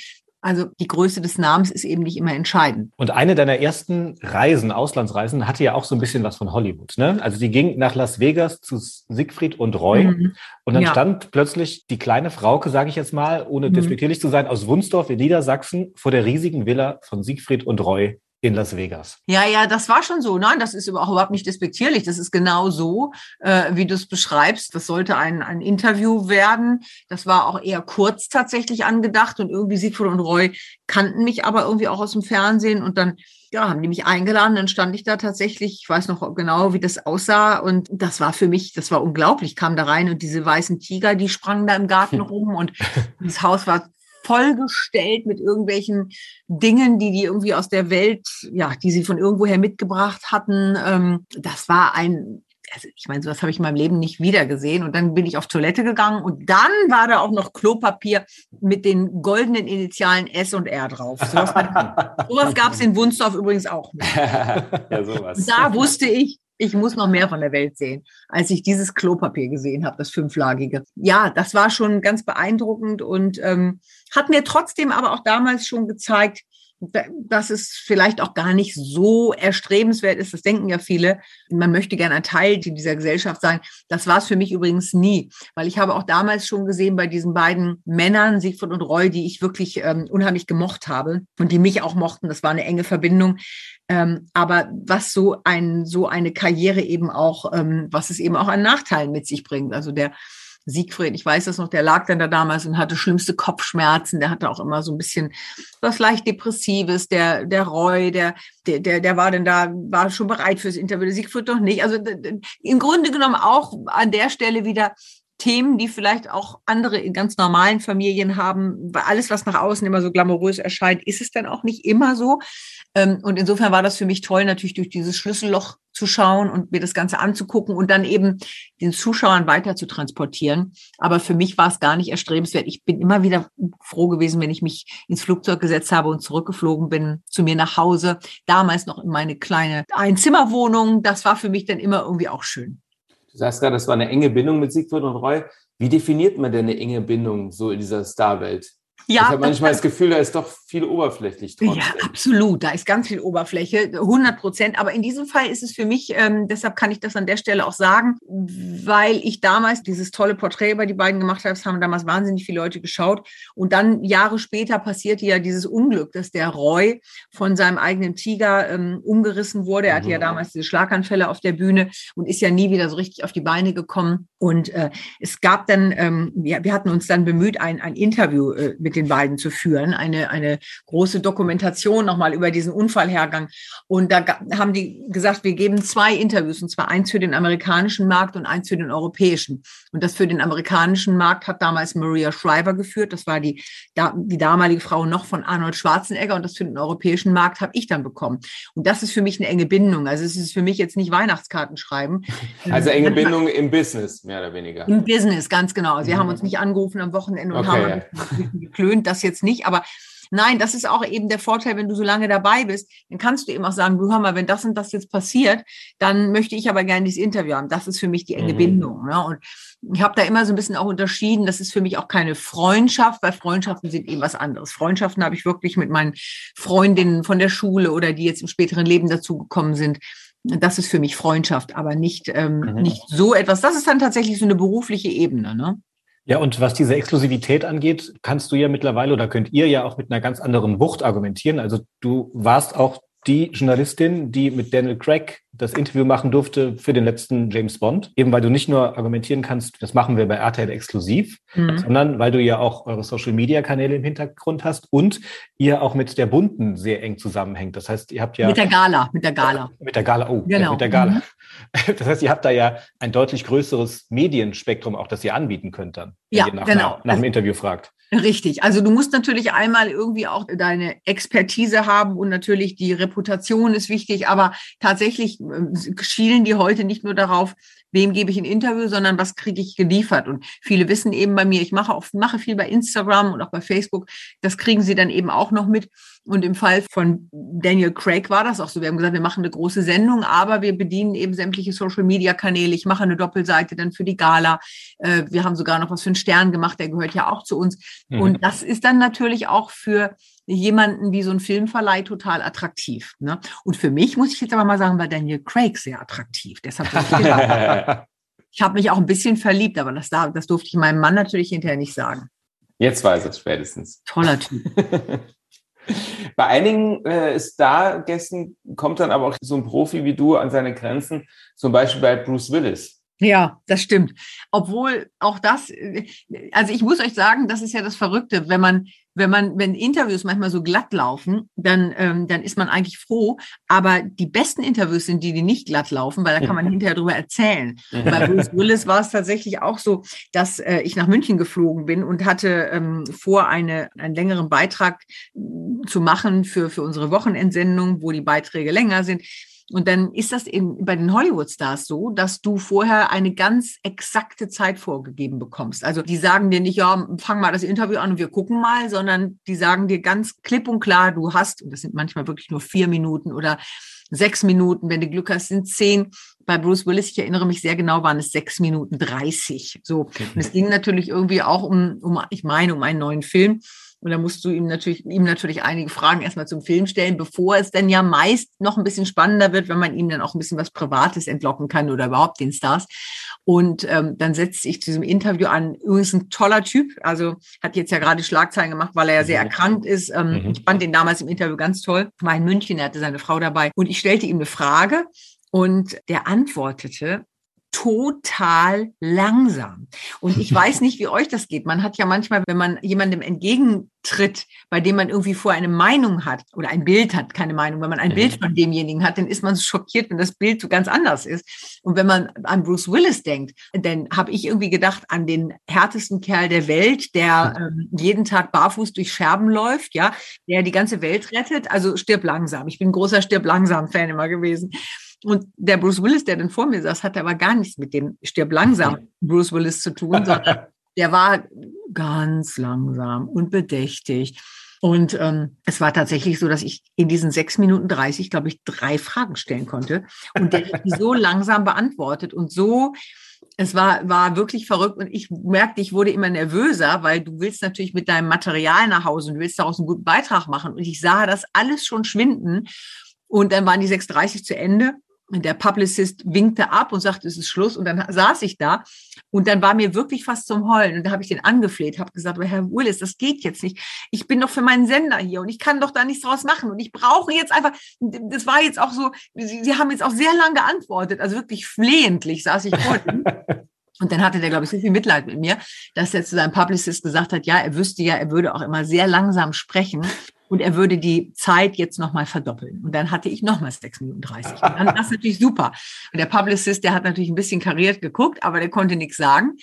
Also die Größe des Namens ist eben nicht immer entscheidend. Und eine deiner ersten Reisen, Auslandsreisen, hatte ja auch so ein bisschen was von Hollywood. Ne? Also die ging nach Las Vegas zu Siegfried und Roy. Mhm. Und dann ja. stand plötzlich die kleine Frauke, sage ich jetzt mal, ohne mhm. despektierlich zu sein, aus Wunsdorf in Niedersachsen vor der riesigen Villa von Siegfried und Roy in Las Vegas. Ja, ja, das war schon so. Nein, das ist überhaupt nicht despektierlich. Das ist genau so, äh, wie du es beschreibst. Das sollte ein, ein Interview werden. Das war auch eher kurz tatsächlich angedacht und irgendwie Siegfried und Roy kannten mich aber irgendwie auch aus dem Fernsehen und dann ja, haben die mich eingeladen, dann stand ich da tatsächlich, ich weiß noch genau, wie das aussah und das war für mich, das war unglaublich, ich kam da rein und diese weißen Tiger, die sprangen da im Garten rum und das Haus war vollgestellt mit irgendwelchen Dingen, die die irgendwie aus der Welt, ja, die sie von irgendwoher mitgebracht hatten. Ähm, das war ein also ich meine, sowas habe ich in meinem Leben nicht wieder gesehen. Und dann bin ich auf Toilette gegangen und dann war da auch noch Klopapier mit den goldenen Initialen S und R drauf. Sowas, sowas gab es in Wunsdorf übrigens auch. Nicht. ja, sowas. Da wusste ich, ich muss noch mehr von der Welt sehen, als ich dieses Klopapier gesehen habe, das fünflagige. Ja, das war schon ganz beeindruckend und ähm, hat mir trotzdem aber auch damals schon gezeigt, dass es vielleicht auch gar nicht so erstrebenswert ist. Das denken ja viele. Man möchte gerne ein Teil dieser Gesellschaft sein. Das war es für mich übrigens nie, weil ich habe auch damals schon gesehen bei diesen beiden Männern, Siegfried und Roy, die ich wirklich ähm, unheimlich gemocht habe und die mich auch mochten. Das war eine enge Verbindung. Ähm, aber was so ein, so eine Karriere eben auch, ähm, was es eben auch an Nachteilen mit sich bringt. Also der Siegfried, ich weiß das noch, der lag dann da damals und hatte schlimmste Kopfschmerzen. Der hatte auch immer so ein bisschen was leicht Depressives. Der, der Roy, der, der, der, der war denn da, war schon bereit fürs Interview. Siegfried doch nicht. Also im Grunde genommen auch an der Stelle wieder Themen, die vielleicht auch andere in ganz normalen Familien haben, weil alles, was nach außen immer so glamourös erscheint, ist es dann auch nicht immer so. Ähm, und insofern war das für mich toll, natürlich durch dieses Schlüsselloch zu schauen und mir das Ganze anzugucken und dann eben den Zuschauern weiter zu transportieren. Aber für mich war es gar nicht erstrebenswert. Ich bin immer wieder froh gewesen, wenn ich mich ins Flugzeug gesetzt habe und zurückgeflogen bin zu mir nach Hause. Damals noch in meine kleine Einzimmerwohnung. Das war für mich dann immer irgendwie auch schön. Du sagst gerade, das war eine enge Bindung mit Siegfried und Roy. Wie definiert man denn eine enge Bindung so in dieser Starwelt? Ja, ich habe manchmal das Gefühl, da ist doch viel oberflächlich trotzdem. Ja, absolut. Da ist ganz viel Oberfläche, 100 Prozent. Aber in diesem Fall ist es für mich, ähm, deshalb kann ich das an der Stelle auch sagen, weil ich damals dieses tolle Porträt über die beiden gemacht habe. Das haben damals wahnsinnig viele Leute geschaut. Und dann Jahre später passierte ja dieses Unglück, dass der Roy von seinem eigenen Tiger ähm, umgerissen wurde. Er hatte ja mhm. damals diese Schlaganfälle auf der Bühne und ist ja nie wieder so richtig auf die Beine gekommen. Und äh, es gab dann, ähm, ja, wir hatten uns dann bemüht, ein, ein Interview äh, mit den beiden zu führen, eine, eine große Dokumentation nochmal über diesen Unfallhergang. Und da haben die gesagt, wir geben zwei Interviews, und zwar eins für den amerikanischen Markt und eins für den europäischen. Und das für den amerikanischen Markt hat damals Maria Shriver geführt. Das war die, die damalige Frau noch von Arnold Schwarzenegger. Und das für den europäischen Markt habe ich dann bekommen. Und das ist für mich eine enge Bindung. Also es ist für mich jetzt nicht Weihnachtskarten schreiben. Also enge Bindung im Business, mehr oder weniger. Im Business, ganz genau. Also wir haben uns nicht angerufen am Wochenende und okay, haben ja. Geklönt, das jetzt nicht. Aber Nein, das ist auch eben der Vorteil, wenn du so lange dabei bist, dann kannst du eben auch sagen, du hör mal, wenn das und das jetzt passiert, dann möchte ich aber gerne dieses Interview haben. Das ist für mich die enge mhm. Bindung. Ne? Und ich habe da immer so ein bisschen auch unterschieden, das ist für mich auch keine Freundschaft, weil Freundschaften sind eben was anderes. Freundschaften habe ich wirklich mit meinen Freundinnen von der Schule oder die jetzt im späteren Leben dazugekommen sind. Das ist für mich Freundschaft, aber nicht, ähm, mhm. nicht so etwas. Das ist dann tatsächlich so eine berufliche Ebene. Ne? Ja, und was diese Exklusivität angeht, kannst du ja mittlerweile oder könnt ihr ja auch mit einer ganz anderen Wucht argumentieren. Also du warst auch die Journalistin, die mit Daniel Craig das Interview machen durfte für den letzten James Bond. Eben weil du nicht nur argumentieren kannst, das machen wir bei RTL exklusiv, mhm. sondern weil du ja auch eure Social-Media-Kanäle im Hintergrund hast und ihr auch mit der Bunten sehr eng zusammenhängt. Das heißt, ihr habt ja... Mit der Gala, mit der Gala. Mit der Gala, oh, genau. Ja, mit der Gala. Mhm. Das heißt, ihr habt da ja ein deutlich größeres Medienspektrum auch, das ihr anbieten könnt dann, wenn ja, ihr nach, genau. nach, nach dem Interview fragt. Richtig. Also du musst natürlich einmal irgendwie auch deine Expertise haben und natürlich die Reputation ist wichtig, aber tatsächlich äh, schielen die heute nicht nur darauf, wem gebe ich ein Interview, sondern was kriege ich geliefert. Und viele wissen eben bei mir, ich mache oft, mache viel bei Instagram und auch bei Facebook. Das kriegen sie dann eben auch noch mit. Und im Fall von Daniel Craig war das auch so. Wir haben gesagt, wir machen eine große Sendung, aber wir bedienen eben sämtliche Social Media Kanäle. Ich mache eine Doppelseite dann für die Gala. Äh, wir haben sogar noch was für einen Stern gemacht, der gehört ja auch zu uns. Mhm. Und das ist dann natürlich auch für jemanden wie so ein Filmverleih total attraktiv. Ne? Und für mich muss ich jetzt aber mal sagen, war Daniel Craig sehr attraktiv. Deshalb ich habe mich auch ein bisschen verliebt, aber das, das durfte ich meinem Mann natürlich hinterher nicht sagen. Jetzt weiß es spätestens. Toller Typ. Bei einigen äh, Stargästen kommt dann aber auch so ein Profi wie du an seine Grenzen, zum Beispiel bei Bruce Willis. Ja, das stimmt. Obwohl auch das, äh, also ich muss euch sagen, das ist ja das Verrückte, wenn man, wenn man, wenn Interviews manchmal so glatt laufen, dann, ähm, dann ist man eigentlich froh. Aber die besten Interviews sind die, die nicht glatt laufen, weil da kann man hinterher drüber erzählen. Bei Bruce Willis war es tatsächlich auch so, dass äh, ich nach München geflogen bin und hatte ähm, vor, eine, einen längeren Beitrag zu machen für, für unsere Wochenendsendung, wo die Beiträge länger sind. Und dann ist das in, bei den Hollywood-Stars so, dass du vorher eine ganz exakte Zeit vorgegeben bekommst. Also die sagen dir nicht, ja, fang mal das Interview an und wir gucken mal, sondern die sagen dir ganz klipp und klar, du hast, und das sind manchmal wirklich nur vier Minuten oder sechs Minuten, wenn du Glück hast, sind zehn. Bei Bruce Willis, ich erinnere mich sehr genau, waren es sechs Minuten dreißig. So. Und es ging natürlich irgendwie auch um, um, ich meine, um einen neuen Film. Und da musst du ihm natürlich, ihm natürlich einige Fragen erstmal zum Film stellen, bevor es dann ja meist noch ein bisschen spannender wird, wenn man ihm dann auch ein bisschen was Privates entlocken kann oder überhaupt den Stars. Und ähm, dann setze ich zu diesem Interview an. Übrigens ein toller Typ. Also hat jetzt ja gerade Schlagzeilen gemacht, weil er ja sehr mhm. erkrankt ist. Ähm, mhm. Ich fand den damals im Interview ganz toll. War in München, er hatte seine Frau dabei. Und ich stellte ihm eine Frage und der antwortete total langsam. Und ich weiß nicht, wie euch das geht. Man hat ja manchmal, wenn man jemandem entgegentritt, bei dem man irgendwie vor eine Meinung hat oder ein Bild hat, keine Meinung, wenn man ein mhm. Bild von demjenigen hat, dann ist man so schockiert, wenn das Bild so ganz anders ist. Und wenn man an Bruce Willis denkt, dann habe ich irgendwie gedacht an den härtesten Kerl der Welt, der ähm, jeden Tag barfuß durch Scherben läuft, ja, der die ganze Welt rettet. Also stirb langsam. Ich bin großer stirb langsam Fan immer gewesen. Und der Bruce Willis, der dann vor mir saß, hatte aber gar nichts mit dem Stirb langsam Bruce Willis zu tun, sondern der war ganz langsam und bedächtig. Und ähm, es war tatsächlich so, dass ich in diesen sechs Minuten dreißig, glaube ich, drei Fragen stellen konnte. Und der hat die so langsam beantwortet und so, es war, war wirklich verrückt. Und ich merkte, ich wurde immer nervöser, weil du willst natürlich mit deinem Material nach Hause und willst daraus einen guten Beitrag machen. Und ich sah das alles schon schwinden. Und dann waren die 6.30 zu Ende der Publicist winkte ab und sagte, es ist Schluss. Und dann saß ich da und dann war mir wirklich fast zum Heulen. Und da habe ich den angefleht, habe gesagt, aber Herr Willis, das geht jetzt nicht. Ich bin doch für meinen Sender hier und ich kann doch da nichts draus machen. Und ich brauche jetzt einfach, das war jetzt auch so, Sie, Sie haben jetzt auch sehr lange geantwortet, also wirklich flehentlich saß ich vor. Und dann hatte der, glaube ich, so viel Mitleid mit mir, dass er zu seinem Publicist gesagt hat, ja, er wüsste ja, er würde auch immer sehr langsam sprechen und er würde die Zeit jetzt nochmal verdoppeln. Und dann hatte ich nochmal 6 Minuten 30. Und dann war das natürlich super. Und der Publicist, der hat natürlich ein bisschen kariert geguckt, aber der konnte nichts sagen,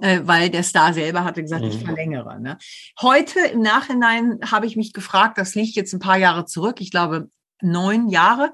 äh, weil der Star selber hatte gesagt, mhm. ich verlängere. Ne? Heute im Nachhinein habe ich mich gefragt, das liegt jetzt ein paar Jahre zurück, ich glaube neun Jahre,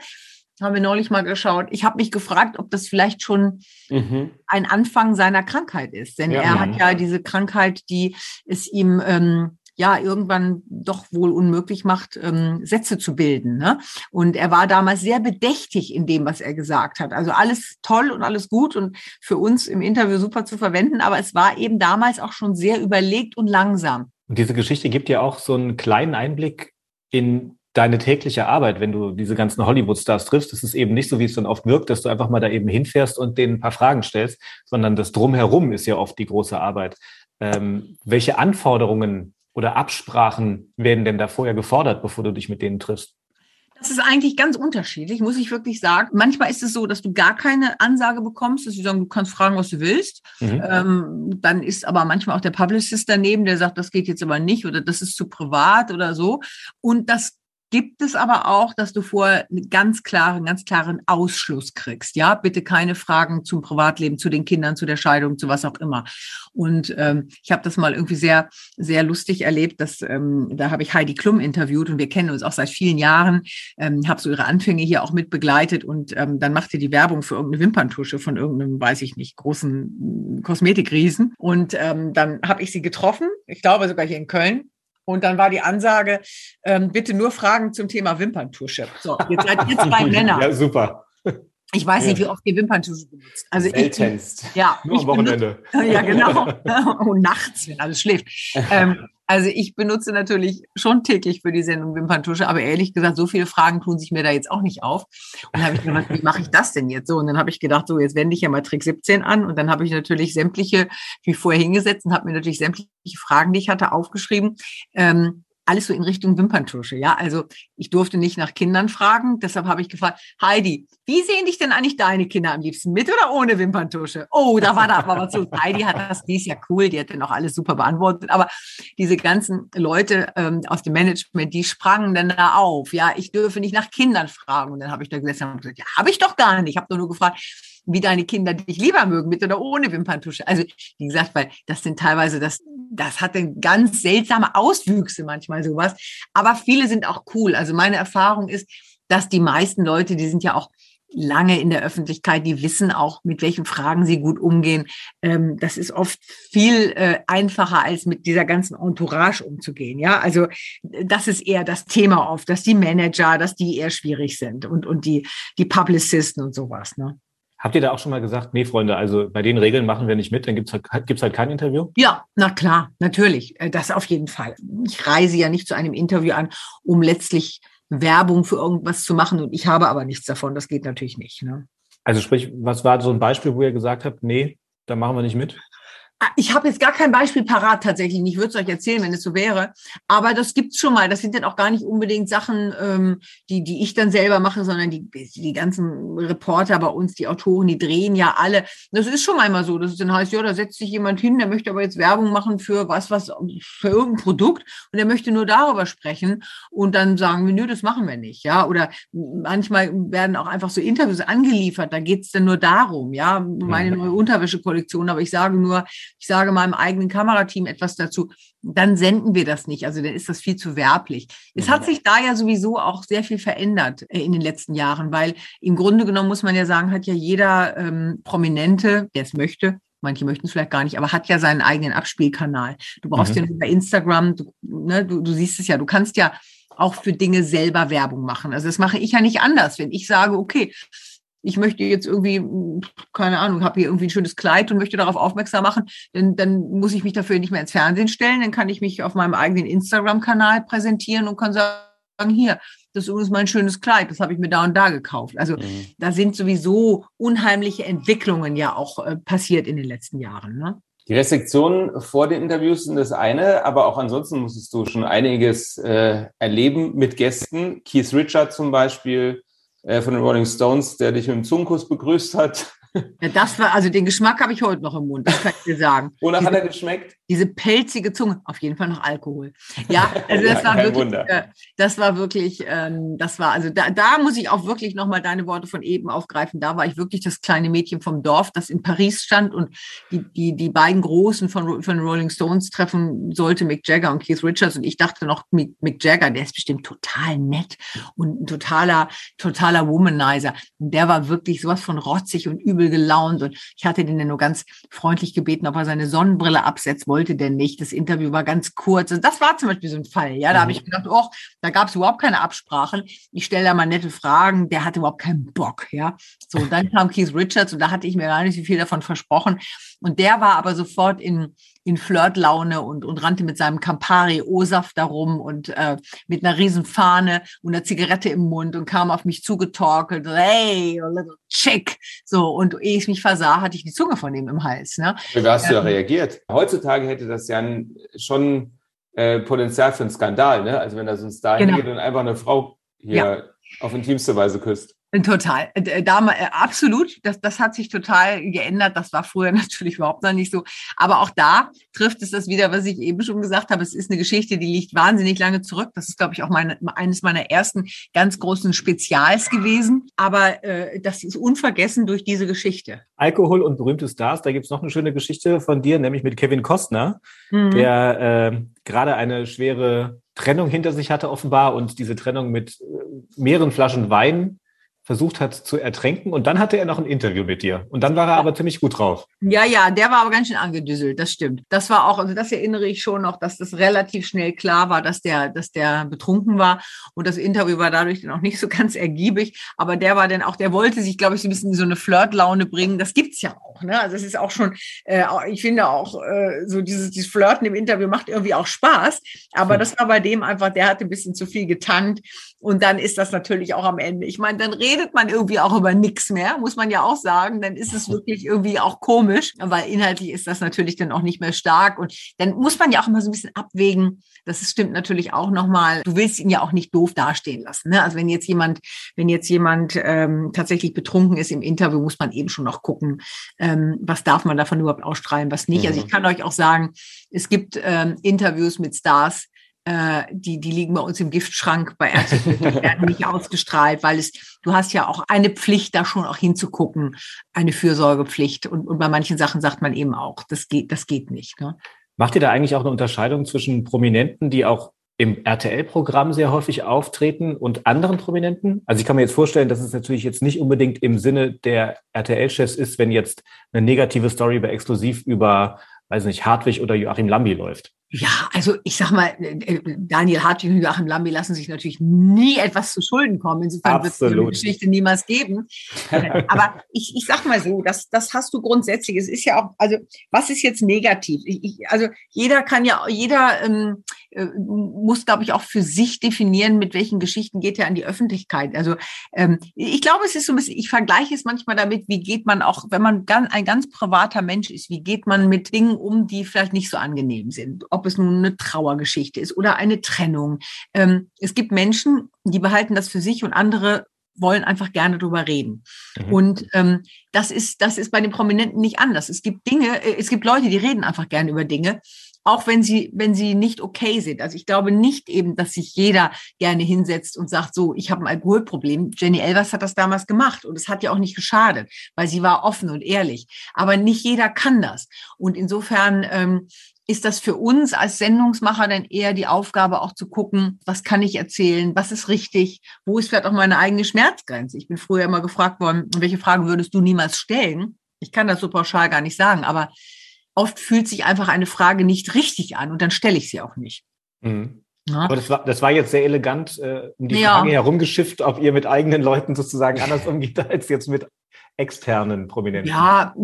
haben wir neulich mal geschaut. Ich habe mich gefragt, ob das vielleicht schon mhm. ein Anfang seiner Krankheit ist. Denn ja, er hat ja diese Krankheit, die es ihm ähm, ja irgendwann doch wohl unmöglich macht, ähm, Sätze zu bilden. Ne? Und er war damals sehr bedächtig in dem, was er gesagt hat. Also alles toll und alles gut und für uns im Interview super zu verwenden, aber es war eben damals auch schon sehr überlegt und langsam. Und diese Geschichte gibt ja auch so einen kleinen Einblick in deine tägliche Arbeit, wenn du diese ganzen Hollywood-Stars triffst, ist eben nicht so, wie es dann oft wirkt, dass du einfach mal da eben hinfährst und denen ein paar Fragen stellst, sondern das Drumherum ist ja oft die große Arbeit. Ähm, welche Anforderungen oder Absprachen werden denn da vorher gefordert, bevor du dich mit denen triffst? Das ist eigentlich ganz unterschiedlich, muss ich wirklich sagen. Manchmal ist es so, dass du gar keine Ansage bekommst, dass sie sagen, du kannst fragen, was du willst. Mhm. Ähm, dann ist aber manchmal auch der Publicist daneben, der sagt, das geht jetzt aber nicht oder das ist zu privat oder so. Und das gibt es aber auch, dass du vorher einen ganz klaren, ganz klaren Ausschluss kriegst. Ja, bitte keine Fragen zum Privatleben, zu den Kindern, zu der Scheidung, zu was auch immer. Und ähm, ich habe das mal irgendwie sehr, sehr lustig erlebt. Dass, ähm, da habe ich Heidi Klum interviewt und wir kennen uns auch seit vielen Jahren. Ähm, habe so ihre Anfänge hier auch mit begleitet und ähm, dann machte die Werbung für irgendeine Wimperntusche von irgendeinem, weiß ich nicht, großen Kosmetikriesen. Und ähm, dann habe ich sie getroffen, ich glaube sogar hier in Köln. Und dann war die Ansage, ähm, bitte nur Fragen zum Thema Wimperntusche. So, jetzt seid ihr zwei Männer. Ja, super. Ich weiß nicht, wie oft ihr Wimperntusche benutzt. Also Seltenst. Ich, ja, nur am Wochenende. Benutze, ja, genau. Und nachts, wenn alles schläft. Ähm, also ich benutze natürlich schon täglich für die Sendung Wimperntusche, aber ehrlich gesagt, so viele Fragen tun sich mir da jetzt auch nicht auf. Und habe ich gedacht, wie mache ich das denn jetzt so? Und dann habe ich gedacht, so jetzt wende ich ja mal Trick 17 an und dann habe ich natürlich sämtliche, wie vorher hingesetzt und habe mir natürlich sämtliche Fragen, die ich hatte, aufgeschrieben. Ähm, alles so in Richtung Wimperntusche. Ja, also ich durfte nicht nach Kindern fragen. Deshalb habe ich gefragt, Heidi, wie sehen dich denn eigentlich deine Kinder am liebsten? Mit oder ohne Wimperntusche? Oh, da war da aber was. Heidi hat das, die ist ja cool, die hat dann auch alles super beantwortet. Aber diese ganzen Leute ähm, aus dem Management, die sprangen dann da auf. Ja, ich dürfe nicht nach Kindern fragen. Und dann habe ich da gesessen und gesagt, ja, habe ich doch gar nicht. Ich habe nur gefragt, wie deine Kinder dich lieber mögen, mit oder ohne Wimperntusche. Also, wie gesagt, weil das sind teilweise, das, das hat dann ganz seltsame Auswüchse manchmal sowas. Aber viele sind auch cool. Also meine Erfahrung ist, dass die meisten Leute, die sind ja auch lange in der Öffentlichkeit, die wissen auch, mit welchen Fragen sie gut umgehen. Ähm, das ist oft viel äh, einfacher, als mit dieser ganzen Entourage umzugehen. Ja, also das ist eher das Thema oft, dass die Manager, dass die eher schwierig sind und, und die, die Publicisten und sowas. Ne? Habt ihr da auch schon mal gesagt, nee, Freunde, also bei den Regeln machen wir nicht mit, dann gibt's halt, gibt's halt kein Interview? Ja, na klar, natürlich. Äh, das auf jeden Fall. Ich reise ja nicht zu einem Interview an, um letztlich Werbung für irgendwas zu machen und ich habe aber nichts davon. Das geht natürlich nicht. Ne? Also sprich, was war so ein Beispiel, wo ihr gesagt habt, nee, da machen wir nicht mit? Ich habe jetzt gar kein Beispiel parat tatsächlich. Ich würde es euch erzählen, wenn es so wäre. Aber das gibt's schon mal. Das sind dann auch gar nicht unbedingt Sachen, ähm, die, die ich dann selber mache, sondern die, die ganzen Reporter bei uns, die Autoren, die drehen ja alle. Das ist schon einmal so, dass es dann heißt, ja, da setzt sich jemand hin, der möchte aber jetzt Werbung machen für was, was, für irgendein Produkt und der möchte nur darüber sprechen. Und dann sagen wir, nö, das machen wir nicht. Ja, oder manchmal werden auch einfach so Interviews angeliefert. Da geht's dann nur darum, ja, meine neue Unterwäschekollektion. Aber ich sage nur, ich sage meinem eigenen Kamerateam etwas dazu, dann senden wir das nicht. Also dann ist das viel zu werblich. Es hat sich da ja sowieso auch sehr viel verändert äh, in den letzten Jahren, weil im Grunde genommen muss man ja sagen, hat ja jeder ähm, Prominente, der es möchte, manche möchten es vielleicht gar nicht, aber hat ja seinen eigenen Abspielkanal. Du brauchst mhm. ja bei Instagram, du, ne, du, du siehst es ja, du kannst ja auch für Dinge selber Werbung machen. Also das mache ich ja nicht anders. Wenn ich sage, okay, ich möchte jetzt irgendwie, keine Ahnung, habe hier irgendwie ein schönes Kleid und möchte darauf aufmerksam machen, dann, dann muss ich mich dafür nicht mehr ins Fernsehen stellen, dann kann ich mich auf meinem eigenen Instagram-Kanal präsentieren und kann sagen, hier, das ist übrigens mein schönes Kleid, das habe ich mir da und da gekauft. Also mhm. da sind sowieso unheimliche Entwicklungen ja auch äh, passiert in den letzten Jahren. Ne? Die Restriktionen vor den Interviews sind das eine, aber auch ansonsten musstest du schon einiges äh, erleben mit Gästen. Keith Richard zum Beispiel, äh, von den Rolling Stones, der dich mit dem Zungenkuss begrüßt hat. Ja, das war, also den Geschmack habe ich heute noch im Mund, das kann ich dir sagen. Wonach hat er geschmeckt? Diese pelzige Zunge, auf jeden Fall noch Alkohol. Ja, also das ja, war wirklich, äh, das war wirklich, ähm, das war, also da, da muss ich auch wirklich nochmal deine Worte von eben aufgreifen. Da war ich wirklich das kleine Mädchen vom Dorf, das in Paris stand und die, die, die beiden Großen von, von Rolling Stones treffen sollte, Mick Jagger und Keith Richards. Und ich dachte noch, Mick, Mick Jagger, der ist bestimmt total nett und ein totaler, totaler Womanizer. Und der war wirklich sowas von rotzig und übel gelaunt. Und ich hatte den nur ganz freundlich gebeten, ob er seine Sonnenbrille absetzt, wollte der nicht. Das Interview war ganz kurz. Also das war zum Beispiel so ein Fall. Ja, da mhm. habe ich gedacht, oh, da gab es überhaupt keine Absprachen. Ich stelle da mal nette Fragen. Der hatte überhaupt keinen Bock. Ja, so dann kam Keith Richards und da hatte ich mir gar nicht so viel davon versprochen. Und der war aber sofort in, in Flirtlaune und, und rannte mit seinem Campari O-Saft darum und äh, mit einer riesen Fahne und einer Zigarette im Mund und kam auf mich zugetorkelt, hey, little chick. So, und ehe ich mich versah, hatte ich die Zunge von ihm im Hals. Ne? Wie hast du da ähm, reagiert? Heutzutage hätte das ja schon äh, Potenzial für einen Skandal, ne? Also wenn da so ein Star genau. hingeht und einfach eine Frau hier ja. auf intimste Weise küsst. Total. Äh, äh, da, äh, absolut. Das, das hat sich total geändert. Das war früher natürlich überhaupt noch nicht so. Aber auch da trifft es das wieder, was ich eben schon gesagt habe. Es ist eine Geschichte, die liegt wahnsinnig lange zurück. Das ist, glaube ich, auch meine, eines meiner ersten ganz großen Spezials gewesen. Aber äh, das ist unvergessen durch diese Geschichte. Alkohol und berühmte Stars. Da gibt es noch eine schöne Geschichte von dir, nämlich mit Kevin Costner, mhm. der äh, gerade eine schwere Trennung hinter sich hatte offenbar und diese Trennung mit mehreren Flaschen Wein versucht hat zu ertränken. Und dann hatte er noch ein Interview mit dir. Und dann war er aber ziemlich gut drauf. Ja, ja, der war aber ganz schön angedüsselt, das stimmt. Das war auch, also das erinnere ich schon noch, dass das relativ schnell klar war, dass der, dass der betrunken war. Und das Interview war dadurch dann auch nicht so ganz ergiebig. Aber der war dann auch, der wollte sich, glaube ich, so ein bisschen in so eine Flirtlaune bringen. Das gibt's ja auch. Ne? Also es ist auch schon, äh, ich finde auch, äh, so dieses, dieses Flirten im Interview macht irgendwie auch Spaß. Aber hm. das war bei dem einfach, der hatte ein bisschen zu viel getankt. Und dann ist das natürlich auch am Ende. Ich meine, dann redet man irgendwie auch über nichts mehr, muss man ja auch sagen. Dann ist es wirklich irgendwie auch komisch, weil inhaltlich ist das natürlich dann auch nicht mehr stark. Und dann muss man ja auch immer so ein bisschen abwägen. Das stimmt natürlich auch nochmal. Du willst ihn ja auch nicht doof dastehen lassen. Ne? Also wenn jetzt jemand, wenn jetzt jemand ähm, tatsächlich betrunken ist im Interview, muss man eben schon noch gucken, ähm, was darf man davon überhaupt ausstrahlen, was nicht. Also mhm. Also ich kann euch auch sagen, es gibt ähm, Interviews mit Stars, äh, die, die liegen bei uns im Giftschrank bei RTL, die werden nicht ausgestrahlt, weil es, du hast ja auch eine Pflicht, da schon auch hinzugucken, eine Fürsorgepflicht. Und, und bei manchen Sachen sagt man eben auch, das geht, das geht nicht. Ne? Macht ihr da eigentlich auch eine Unterscheidung zwischen Prominenten, die auch im RTL-Programm sehr häufig auftreten und anderen Prominenten? Also ich kann mir jetzt vorstellen, dass es natürlich jetzt nicht unbedingt im Sinne der RTL-Chefs ist, wenn jetzt eine negative Story bei Exklusiv über, weiß nicht, Hartwig oder Joachim Lambi läuft. Ja, also ich sag mal, äh, äh, Daniel Hartwig und Joachim Lambi lassen sich natürlich nie etwas zu Schulden kommen. Insofern wird es die Geschichte niemals geben. Aber ich, ich sag mal so, das, das hast du grundsätzlich. Es ist ja auch, also was ist jetzt negativ? Ich, ich, also jeder kann ja, jeder ähm, äh, muss, glaube ich, auch für sich definieren, mit welchen Geschichten geht er an die Öffentlichkeit. Also ähm, ich glaube, es ist so ein bisschen, ich vergleiche es manchmal damit, wie geht man auch, wenn man ganz, ein ganz privater Mensch ist, wie geht man mit Dingen um, die vielleicht nicht so angenehm sind. Ob ob es nun eine Trauergeschichte ist oder eine Trennung. Ähm, es gibt Menschen, die behalten das für sich und andere wollen einfach gerne drüber reden. Mhm. Und ähm, das ist das ist bei den Prominenten nicht anders. Es gibt Dinge, äh, es gibt Leute, die reden einfach gerne über Dinge, auch wenn sie wenn sie nicht okay sind. Also ich glaube nicht eben, dass sich jeder gerne hinsetzt und sagt, so ich habe ein Alkoholproblem. Jenny Elvers hat das damals gemacht und es hat ja auch nicht geschadet, weil sie war offen und ehrlich. Aber nicht jeder kann das. Und insofern ähm, ist das für uns als Sendungsmacher dann eher die Aufgabe auch zu gucken, was kann ich erzählen, was ist richtig, wo ist vielleicht auch meine eigene Schmerzgrenze. Ich bin früher immer gefragt worden, welche Fragen würdest du niemals stellen? Ich kann das so pauschal gar nicht sagen, aber oft fühlt sich einfach eine Frage nicht richtig an und dann stelle ich sie auch nicht. Mhm. Ja. Aber das war, das war jetzt sehr elegant äh, um die ja. Frage herumgeschifft, ob ihr mit eigenen Leuten sozusagen anders umgeht als jetzt mit externen Prominenten? Ja,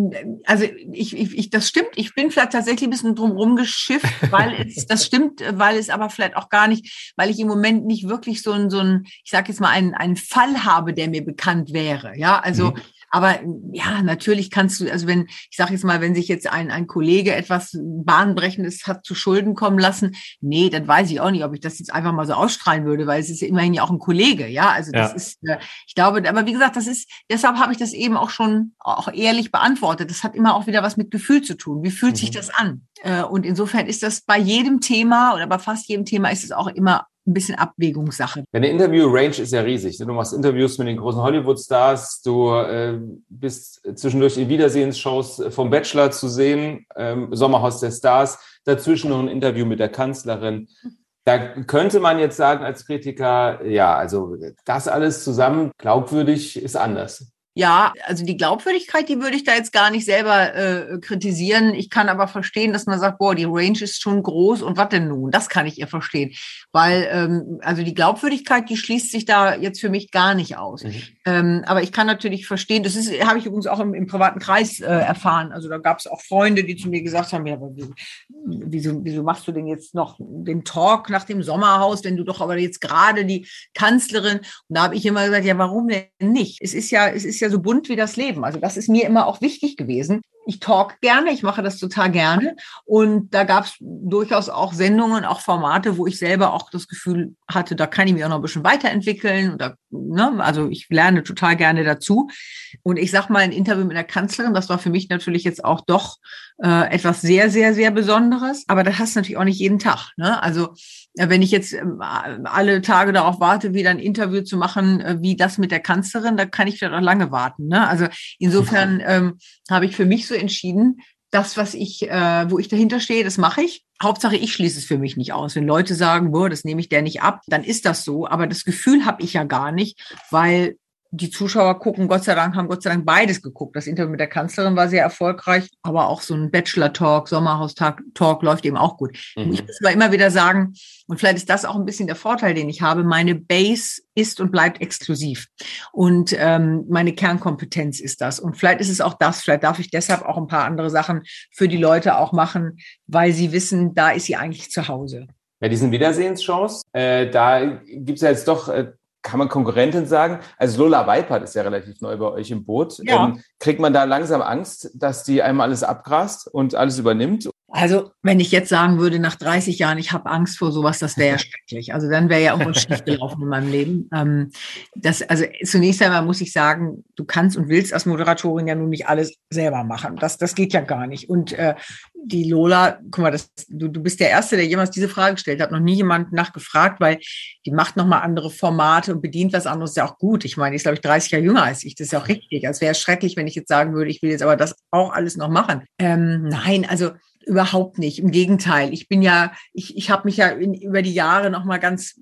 also ich, ich, ich, das stimmt. Ich bin vielleicht tatsächlich ein bisschen drumherum geschifft, weil es, das stimmt, weil es aber vielleicht auch gar nicht, weil ich im Moment nicht wirklich so ein, so ein, ich sage jetzt mal einen, einen Fall habe, der mir bekannt wäre. Ja, also mhm. Aber ja, natürlich kannst du, also wenn, ich sage jetzt mal, wenn sich jetzt ein, ein Kollege etwas Bahnbrechendes hat zu Schulden kommen lassen, nee, dann weiß ich auch nicht, ob ich das jetzt einfach mal so ausstrahlen würde, weil es ist immerhin ja auch ein Kollege, ja. Also das ja. ist, äh, ich glaube, aber wie gesagt, das ist, deshalb habe ich das eben auch schon auch ehrlich beantwortet. Das hat immer auch wieder was mit Gefühl zu tun. Wie fühlt mhm. sich das an? Äh, und insofern ist das bei jedem Thema oder bei fast jedem Thema ist es auch immer ein bisschen Abwägungssache. Deine Interview-Range ist ja riesig. Du machst Interviews mit den großen Hollywood-Stars, du äh, bist zwischendurch in Wiedersehensshows vom Bachelor zu sehen, ähm, Sommerhaus der Stars, dazwischen noch ein Interview mit der Kanzlerin. Da könnte man jetzt sagen als Kritiker, ja, also das alles zusammen glaubwürdig ist anders. Ja, also die Glaubwürdigkeit, die würde ich da jetzt gar nicht selber äh, kritisieren. Ich kann aber verstehen, dass man sagt, boah, die Range ist schon groß und was denn nun? Das kann ich ihr verstehen. Weil, ähm, also die Glaubwürdigkeit, die schließt sich da jetzt für mich gar nicht aus. Mhm. Ähm, aber ich kann natürlich verstehen, das ist, habe ich übrigens auch im, im privaten Kreis äh, erfahren. Also da gab es auch Freunde, die zu mir gesagt haben, ja, aber wie, wieso, wieso machst du denn jetzt noch den Talk nach dem Sommerhaus, wenn du doch aber jetzt gerade die Kanzlerin, und da habe ich immer gesagt, ja, warum denn nicht? Es ist ja, es ist ja ja so bunt wie das Leben. Also das ist mir immer auch wichtig gewesen. Ich talk gerne, ich mache das total gerne. Und da gab es durchaus auch Sendungen, auch Formate, wo ich selber auch das Gefühl hatte, da kann ich mich auch noch ein bisschen weiterentwickeln. Oder, ne, also ich lerne total gerne dazu. Und ich sag mal, ein Interview mit der Kanzlerin, das war für mich natürlich jetzt auch doch äh, etwas sehr, sehr, sehr Besonderes. Aber das hast du natürlich auch nicht jeden Tag. Ne? Also wenn ich jetzt ähm, alle Tage darauf warte, wieder ein Interview zu machen, äh, wie das mit der Kanzlerin, da kann ich vielleicht auch lange warten. Ne? Also insofern ähm, habe ich für mich so entschieden, das, was ich, äh, wo ich dahinter stehe, das mache ich. Hauptsache, ich schließe es für mich nicht aus. Wenn Leute sagen, boah, das nehme ich der nicht ab, dann ist das so. Aber das Gefühl habe ich ja gar nicht, weil die Zuschauer gucken, Gott sei Dank, haben Gott sei Dank beides geguckt. Das Interview mit der Kanzlerin war sehr erfolgreich, aber auch so ein Bachelor-Talk, Sommerhaus-Talk läuft eben auch gut. Mhm. Ich muss aber immer wieder sagen, und vielleicht ist das auch ein bisschen der Vorteil, den ich habe, meine Base ist und bleibt exklusiv. Und ähm, meine Kernkompetenz ist das. Und vielleicht ist es auch das, vielleicht darf ich deshalb auch ein paar andere Sachen für die Leute auch machen, weil sie wissen, da ist sie eigentlich zu Hause. Bei diesen Wiedersehensshows, äh, da gibt es ja jetzt doch äh, kann man Konkurrentin sagen? Also Lola Weipert ist ja relativ neu bei euch im Boot. Ja. Ähm, kriegt man da langsam Angst, dass die einmal alles abgrast und alles übernimmt? Also, wenn ich jetzt sagen würde, nach 30 Jahren, ich habe Angst vor sowas, das wäre ja schrecklich. Also dann wäre ja irgendwas schief gelaufen in meinem Leben. Ähm, das, also zunächst einmal muss ich sagen, du kannst und willst als Moderatorin ja nun nicht alles selber machen. Das, das geht ja gar nicht. Und äh, die Lola, guck mal, das, du, du bist der Erste, der jemals diese Frage gestellt hat. Noch nie jemand nachgefragt, weil die macht nochmal andere Formate und bedient was anderes. Ist ja auch gut. Ich meine, die ist, glaube ich, 30 Jahre jünger als ich. Das ist ja auch richtig. Also wäre schrecklich, wenn ich jetzt sagen würde, ich will jetzt aber das auch alles noch machen. Ähm, nein, also überhaupt nicht. Im Gegenteil. Ich bin ja, ich, ich habe mich ja in, über die Jahre noch mal ganz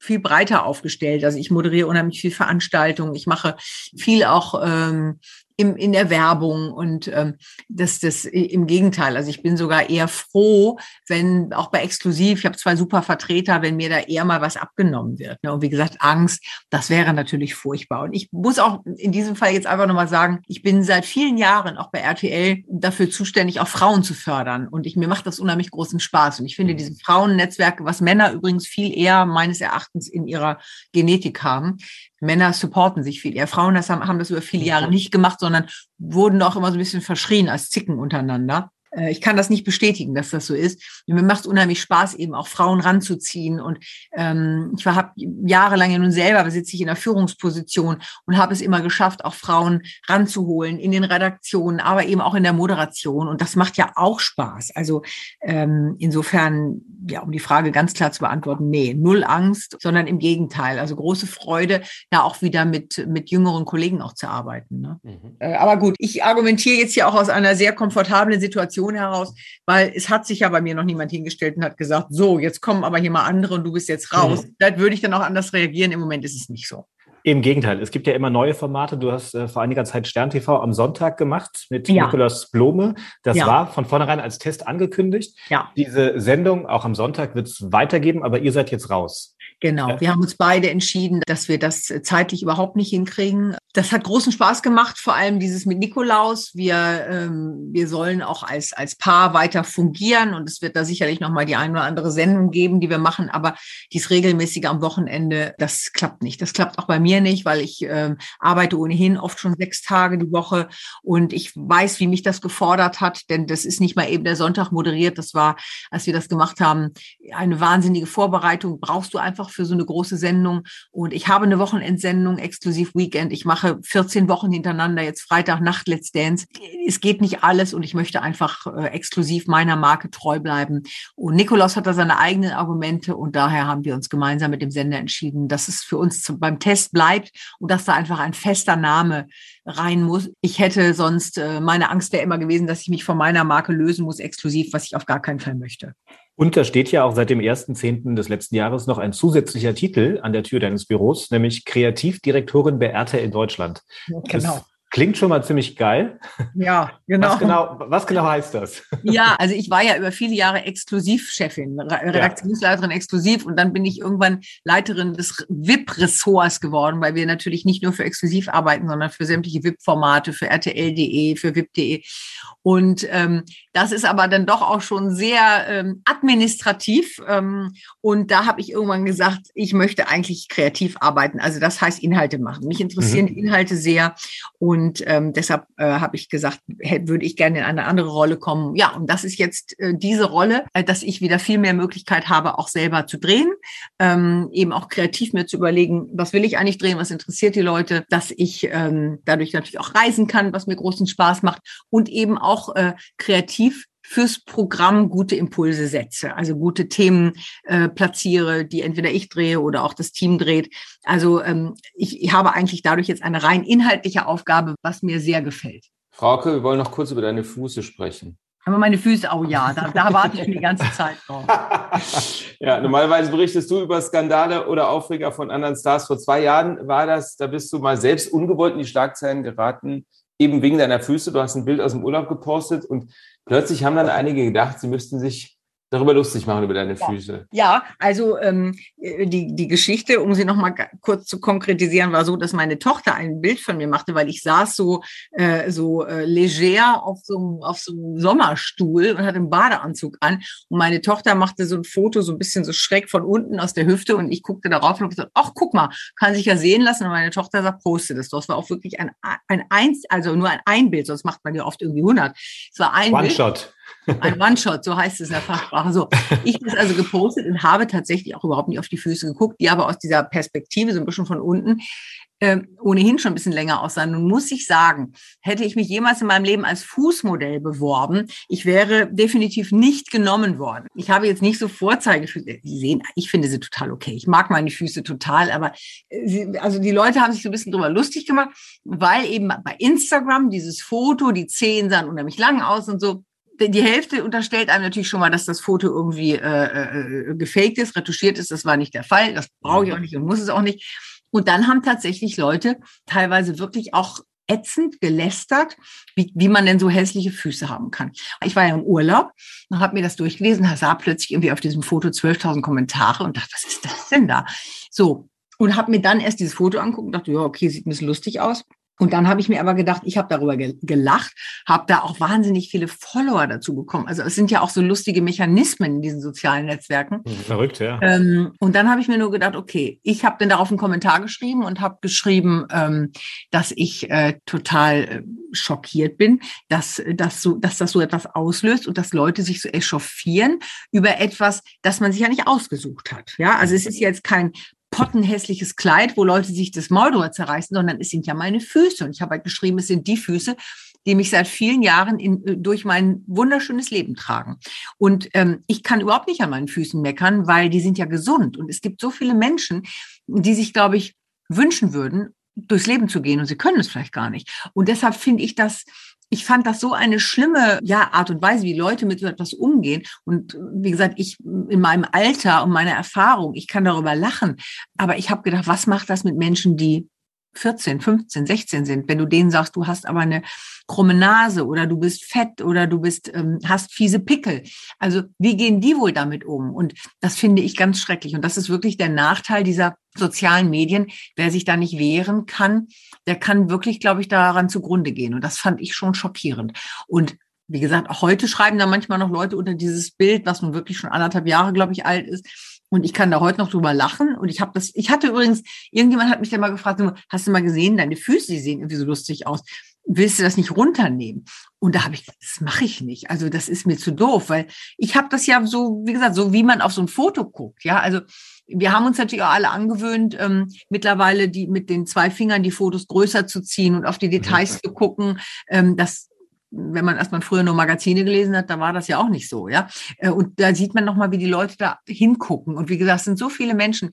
viel breiter aufgestellt. Also ich moderiere unheimlich viel Veranstaltungen. Ich mache viel auch ähm, im, in der Werbung und ähm, das, das im Gegenteil. Also ich bin sogar eher froh, wenn auch bei Exklusiv, ich habe zwei super Vertreter, wenn mir da eher mal was abgenommen wird. Ne? Und wie gesagt, Angst, das wäre natürlich furchtbar. Und ich muss auch in diesem Fall jetzt einfach nochmal sagen, ich bin seit vielen Jahren auch bei RTL dafür zuständig, auch Frauen zu fördern. Und ich, mir macht das unheimlich großen Spaß. Und ich finde diese Frauennetzwerke, was Männer übrigens viel eher meines Erachtens in ihrer Genetik haben, Männer supporten sich viel eher. Frauen das haben, haben das über viele Jahre nicht gemacht, sondern wurden auch immer so ein bisschen verschrien als Zicken untereinander. Äh, ich kann das nicht bestätigen, dass das so ist. Mir macht es unheimlich Spaß, eben auch Frauen ranzuziehen. Und ähm, ich habe jahrelang ja nun selber sitze ich in der Führungsposition und habe es immer geschafft, auch Frauen ranzuholen in den Redaktionen, aber eben auch in der Moderation. Und das macht ja auch Spaß. Also ähm, insofern, ja, um die Frage ganz klar zu beantworten, nee, null Angst, sondern im Gegenteil. Also große Freude, da auch wieder mit, mit jüngeren Kollegen auch zu arbeiten. Ne? Mhm. Äh, aber gut, ich argumentiere jetzt hier auch aus einer sehr komfortablen Situation Situation heraus, weil es hat sich ja bei mir noch niemand hingestellt und hat gesagt, so, jetzt kommen aber hier mal andere und du bist jetzt raus. Mhm. Da würde ich dann auch anders reagieren. Im Moment ist es nicht so. Im Gegenteil, es gibt ja immer neue Formate. Du hast äh, vor einiger Zeit Stern TV am Sonntag gemacht mit ja. Nikolaus Blome. Das ja. war von vornherein als Test angekündigt. Ja. Diese Sendung, auch am Sonntag, wird es weitergeben, aber ihr seid jetzt raus. Genau, wir haben uns beide entschieden, dass wir das zeitlich überhaupt nicht hinkriegen. Das hat großen Spaß gemacht, vor allem dieses mit Nikolaus. Wir, ähm, wir sollen auch als, als Paar weiter fungieren und es wird da sicherlich nochmal die eine oder andere Sendung geben, die wir machen, aber dies regelmäßige am Wochenende, das klappt nicht. Das klappt auch bei mir nicht, weil ich ähm, arbeite ohnehin oft schon sechs Tage die Woche und ich weiß, wie mich das gefordert hat, denn das ist nicht mal eben der Sonntag moderiert. Das war, als wir das gemacht haben, eine wahnsinnige Vorbereitung. Brauchst du einfach für so eine große Sendung. Und ich habe eine Wochenendsendung, exklusiv Weekend. Ich mache 14 Wochen hintereinander, jetzt Freitag Nacht Let's Dance. Es geht nicht alles und ich möchte einfach äh, exklusiv meiner Marke treu bleiben. Und Nikolaus hat da seine eigenen Argumente und daher haben wir uns gemeinsam mit dem Sender entschieden, dass es für uns zum, beim Test bleibt und dass da einfach ein fester Name rein muss. Ich hätte sonst, äh, meine Angst wäre immer gewesen, dass ich mich von meiner Marke lösen muss, exklusiv, was ich auf gar keinen Fall möchte. Und da steht ja auch seit dem 1.10. des letzten Jahres noch ein zusätzlicher Titel an der Tür deines Büros, nämlich Kreativdirektorin bei RTL Deutschland. Genau. Das Klingt schon mal ziemlich geil. Ja, genau. Was genau, was genau heißt das? Ja, also ich war ja über viele Jahre Exklusivchefin, Redaktionsleiterin ja. exklusiv und dann bin ich irgendwann Leiterin des VIP-Ressorts geworden, weil wir natürlich nicht nur für exklusiv arbeiten, sondern für sämtliche VIP-Formate, für RTL.de, für VIP.de. Und ähm, das ist aber dann doch auch schon sehr ähm, administrativ. Ähm, und da habe ich irgendwann gesagt, ich möchte eigentlich kreativ arbeiten. Also das heißt Inhalte machen. Mich interessieren mhm. Inhalte sehr. Und und ähm, deshalb äh, habe ich gesagt, hätte, würde ich gerne in eine andere Rolle kommen. Ja, und das ist jetzt äh, diese Rolle, äh, dass ich wieder viel mehr Möglichkeit habe, auch selber zu drehen, ähm, eben auch kreativ mir zu überlegen, was will ich eigentlich drehen, was interessiert die Leute, dass ich ähm, dadurch natürlich auch reisen kann, was mir großen Spaß macht und eben auch äh, kreativ fürs Programm gute Impulse setze, also gute Themen äh, platziere, die entweder ich drehe oder auch das Team dreht. Also ähm, ich, ich habe eigentlich dadurch jetzt eine rein inhaltliche Aufgabe, was mir sehr gefällt. Frauke, wir wollen noch kurz über deine Füße sprechen. Aber meine Füße, oh ja, da, da warte ich die ganze Zeit drauf. ja, normalerweise berichtest du über Skandale oder Aufreger von anderen Stars. Vor zwei Jahren war das, da bist du mal selbst ungewollt in die Schlagzeilen geraten, eben wegen deiner Füße. Du hast ein Bild aus dem Urlaub gepostet und plötzlich haben dann einige gedacht, sie müssten sich darüber lustig machen, über deine Füße. Ja, also ähm, die, die Geschichte, um sie nochmal kurz zu konkretisieren, war so, dass meine Tochter ein Bild von mir machte, weil ich saß so, äh, so äh, leger auf so, einem, auf so einem Sommerstuhl und hatte einen Badeanzug an. Und meine Tochter machte so ein Foto so ein bisschen so schräg von unten aus der Hüfte und ich guckte darauf und habe gesagt, ach, guck mal, kann sich ja sehen lassen. Und meine Tochter sagt, poste das. Das war auch wirklich ein, ein Eins, also nur ein Einbild, sonst macht man ja oft irgendwie 100. Es war ein One-Shot. Bild. Ein One-Shot, so heißt es in der Fachsprache. So, ich habe es also gepostet und habe tatsächlich auch überhaupt nicht auf die Füße geguckt, die aber aus dieser Perspektive, so ein bisschen von unten, äh, ohnehin schon ein bisschen länger aussahen. Nun muss ich sagen, hätte ich mich jemals in meinem Leben als Fußmodell beworben, ich wäre definitiv nicht genommen worden. Ich habe jetzt nicht so Vorzeigefüße. Die sehen, ich finde sie total okay. Ich mag meine Füße total, aber äh, sie, also die Leute haben sich so ein bisschen drüber lustig gemacht, weil eben bei Instagram dieses Foto, die Zehen sahen unheimlich lang aus und so die Hälfte unterstellt einem natürlich schon mal, dass das Foto irgendwie äh, äh, gefaked ist, retuschiert ist. Das war nicht der Fall. Das brauche ich auch nicht und muss es auch nicht. Und dann haben tatsächlich Leute teilweise wirklich auch ätzend gelästert, wie, wie man denn so hässliche Füße haben kann. Ich war ja im Urlaub und habe mir das durchgelesen, sah plötzlich irgendwie auf diesem Foto 12.000 Kommentare und dachte, was ist das denn da? So, und habe mir dann erst dieses Foto angucken und dachte, ja, okay, sieht ein bisschen lustig aus. Und dann habe ich mir aber gedacht, ich habe darüber gelacht, habe da auch wahnsinnig viele Follower dazu bekommen. Also es sind ja auch so lustige Mechanismen in diesen sozialen Netzwerken. Mhm, verrückt, ja. Ähm, und dann habe ich mir nur gedacht, okay, ich habe dann darauf einen Kommentar geschrieben und habe geschrieben, ähm, dass ich äh, total äh, schockiert bin, dass, dass, so, dass das so etwas auslöst und dass Leute sich so echauffieren über etwas, das man sich ja nicht ausgesucht hat. Ja, also es ist jetzt kein pottenhässliches Kleid, wo Leute sich das Maul drüber zerreißen, sondern es sind ja meine Füße. Und ich habe halt geschrieben, es sind die Füße, die mich seit vielen Jahren in, äh, durch mein wunderschönes Leben tragen. Und ähm, ich kann überhaupt nicht an meinen Füßen meckern, weil die sind ja gesund. Und es gibt so viele Menschen, die sich, glaube ich, wünschen würden, durchs Leben zu gehen und sie können es vielleicht gar nicht. Und deshalb finde ich das ich fand das so eine schlimme ja, Art und Weise, wie Leute mit so etwas umgehen. Und wie gesagt, ich in meinem Alter und meiner Erfahrung, ich kann darüber lachen. Aber ich habe gedacht, was macht das mit Menschen, die 14, 15, 16 sind, wenn du denen sagst, du hast aber eine krumme Nase oder du bist fett oder du bist, ähm, hast fiese Pickel. Also wie gehen die wohl damit um? Und das finde ich ganz schrecklich. Und das ist wirklich der Nachteil dieser sozialen Medien. Wer sich da nicht wehren kann, der kann wirklich, glaube ich, daran zugrunde gehen. Und das fand ich schon schockierend. Und wie gesagt, auch heute schreiben da manchmal noch Leute unter dieses Bild, was nun wirklich schon anderthalb Jahre, glaube ich, alt ist. Und ich kann da heute noch drüber lachen. Und ich habe das, ich hatte übrigens, irgendjemand hat mich dann mal gefragt, hast du mal gesehen, deine Füße, die sehen irgendwie so lustig aus. Willst du das nicht runternehmen? Und da habe ich, das mache ich nicht. Also das ist mir zu doof, weil ich habe das ja so, wie gesagt, so wie man auf so ein Foto guckt. Ja, also wir haben uns natürlich auch alle angewöhnt, ähm, mittlerweile die mit den zwei Fingern die Fotos größer zu ziehen und auf die Details mhm. zu gucken. Ähm, das wenn man erstmal früher nur Magazine gelesen hat, da war das ja auch nicht so, ja. Äh, und da sieht man nochmal, wie die Leute da hingucken. Und wie gesagt, es sind so viele Menschen,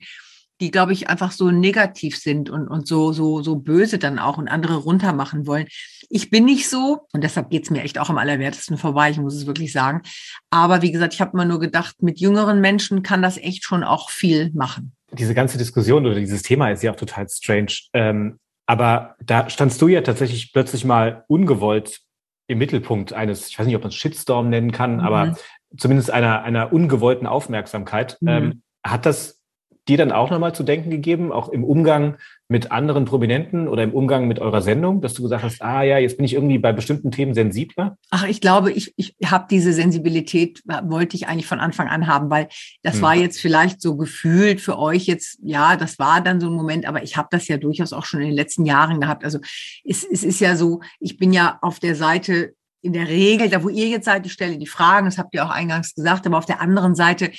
die, glaube ich, einfach so negativ sind und, und so, so, so böse dann auch und andere runtermachen wollen. Ich bin nicht so und deshalb geht's mir echt auch am allerwertesten vorbei, ich muss es wirklich sagen. Aber wie gesagt, ich habe immer nur gedacht, mit jüngeren Menschen kann das echt schon auch viel machen. Diese ganze Diskussion oder dieses Thema ist ja auch total strange. Ähm, aber da standst du ja tatsächlich plötzlich mal ungewollt im Mittelpunkt eines, ich weiß nicht, ob man es Shitstorm nennen kann, mhm. aber zumindest einer, einer ungewollten Aufmerksamkeit. Mhm. Ähm, hat das dir dann auch nochmal zu denken gegeben, auch im Umgang mit anderen Prominenten oder im Umgang mit eurer Sendung, dass du gesagt hast, ah ja, jetzt bin ich irgendwie bei bestimmten Themen sensibler? Ach, ich glaube, ich, ich habe diese Sensibilität, wollte ich eigentlich von Anfang an haben, weil das hm. war jetzt vielleicht so gefühlt für euch jetzt, ja, das war dann so ein Moment, aber ich habe das ja durchaus auch schon in den letzten Jahren gehabt. Also es, es ist ja so, ich bin ja auf der Seite in der Regel, da wo ihr jetzt seid, ich stelle die Fragen, das habt ihr auch eingangs gesagt, aber auf der anderen Seite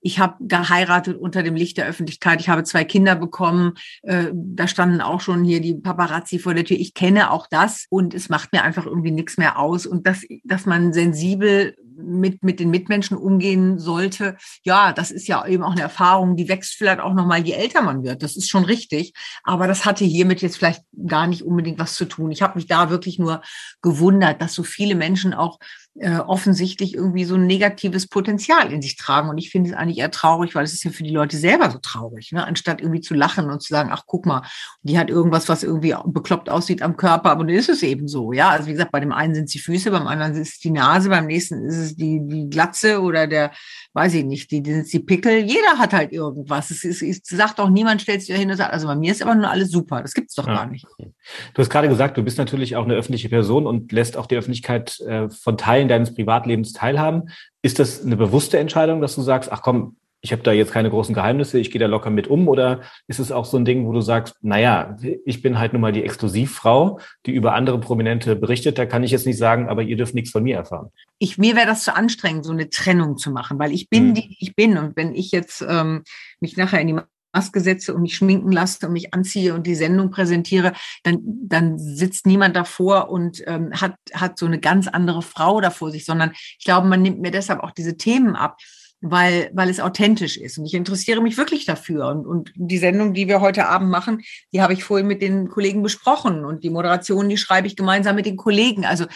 ich habe geheiratet unter dem Licht der Öffentlichkeit. Ich habe zwei Kinder bekommen. Äh, da standen auch schon hier die Paparazzi vor der Tür. Ich kenne auch das und es macht mir einfach irgendwie nichts mehr aus. Und dass, dass man sensibel mit, mit den Mitmenschen umgehen sollte, ja, das ist ja eben auch eine Erfahrung, die wächst vielleicht auch nochmal, je älter man wird. Das ist schon richtig. Aber das hatte hiermit jetzt vielleicht gar nicht unbedingt was zu tun. Ich habe mich da wirklich nur gewundert, dass so viele Menschen auch äh, offensichtlich irgendwie so ein negatives Potenzial in sich tragen. Und ich finde es eigentlich eher traurig, weil es ist ja für die Leute selber so traurig, ne? anstatt irgendwie zu lachen und zu sagen, ach guck mal, die hat irgendwas, was irgendwie bekloppt aussieht am Körper, aber dann ist es eben so. Ja, also wie gesagt, bei dem einen sind es die Füße, beim anderen ist es die Nase, beim nächsten ist es die, die Glatze oder der, weiß ich nicht, die, die sind die Pickel. Jeder hat halt irgendwas. Es, ist, es sagt auch niemand, stellt sich da hin und sagt, also bei mir ist aber nur alles super. Das gibt's doch ja. gar nicht. Du hast gerade gesagt, du bist natürlich auch eine öffentliche Person und lässt auch die Öffentlichkeit äh, von Teilen deines Privatlebens teilhaben. Ist das eine bewusste Entscheidung, dass du sagst, ach komm, ich habe da jetzt keine großen Geheimnisse, ich gehe da locker mit um? Oder ist es auch so ein Ding, wo du sagst, naja, ich bin halt nun mal die Exklusivfrau, die über andere Prominente berichtet, da kann ich jetzt nicht sagen, aber ihr dürft nichts von mir erfahren. Ich, mir wäre das zu anstrengend, so eine Trennung zu machen, weil ich bin, mhm. die ich bin. Und wenn ich jetzt ähm, mich nachher in die Maske setze und mich schminken lasse und mich anziehe und die Sendung präsentiere, dann, dann sitzt niemand davor und ähm, hat, hat so eine ganz andere Frau da vor sich, sondern ich glaube, man nimmt mir deshalb auch diese Themen ab weil, weil es authentisch ist. Und ich interessiere mich wirklich dafür. Und, und die Sendung, die wir heute Abend machen, die habe ich vorhin mit den Kollegen besprochen. Und die Moderation, die schreibe ich gemeinsam mit den Kollegen. Also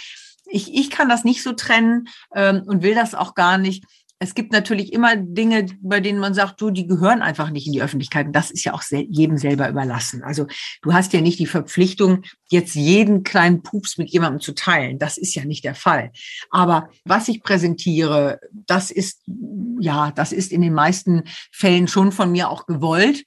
ich, ich kann das nicht so trennen ähm, und will das auch gar nicht es gibt natürlich immer Dinge, bei denen man sagt, du, die gehören einfach nicht in die Öffentlichkeit. Und das ist ja auch jedem selber überlassen. Also du hast ja nicht die Verpflichtung, jetzt jeden kleinen Pups mit jemandem zu teilen. Das ist ja nicht der Fall. Aber was ich präsentiere, das ist, ja, das ist in den meisten Fällen schon von mir auch gewollt.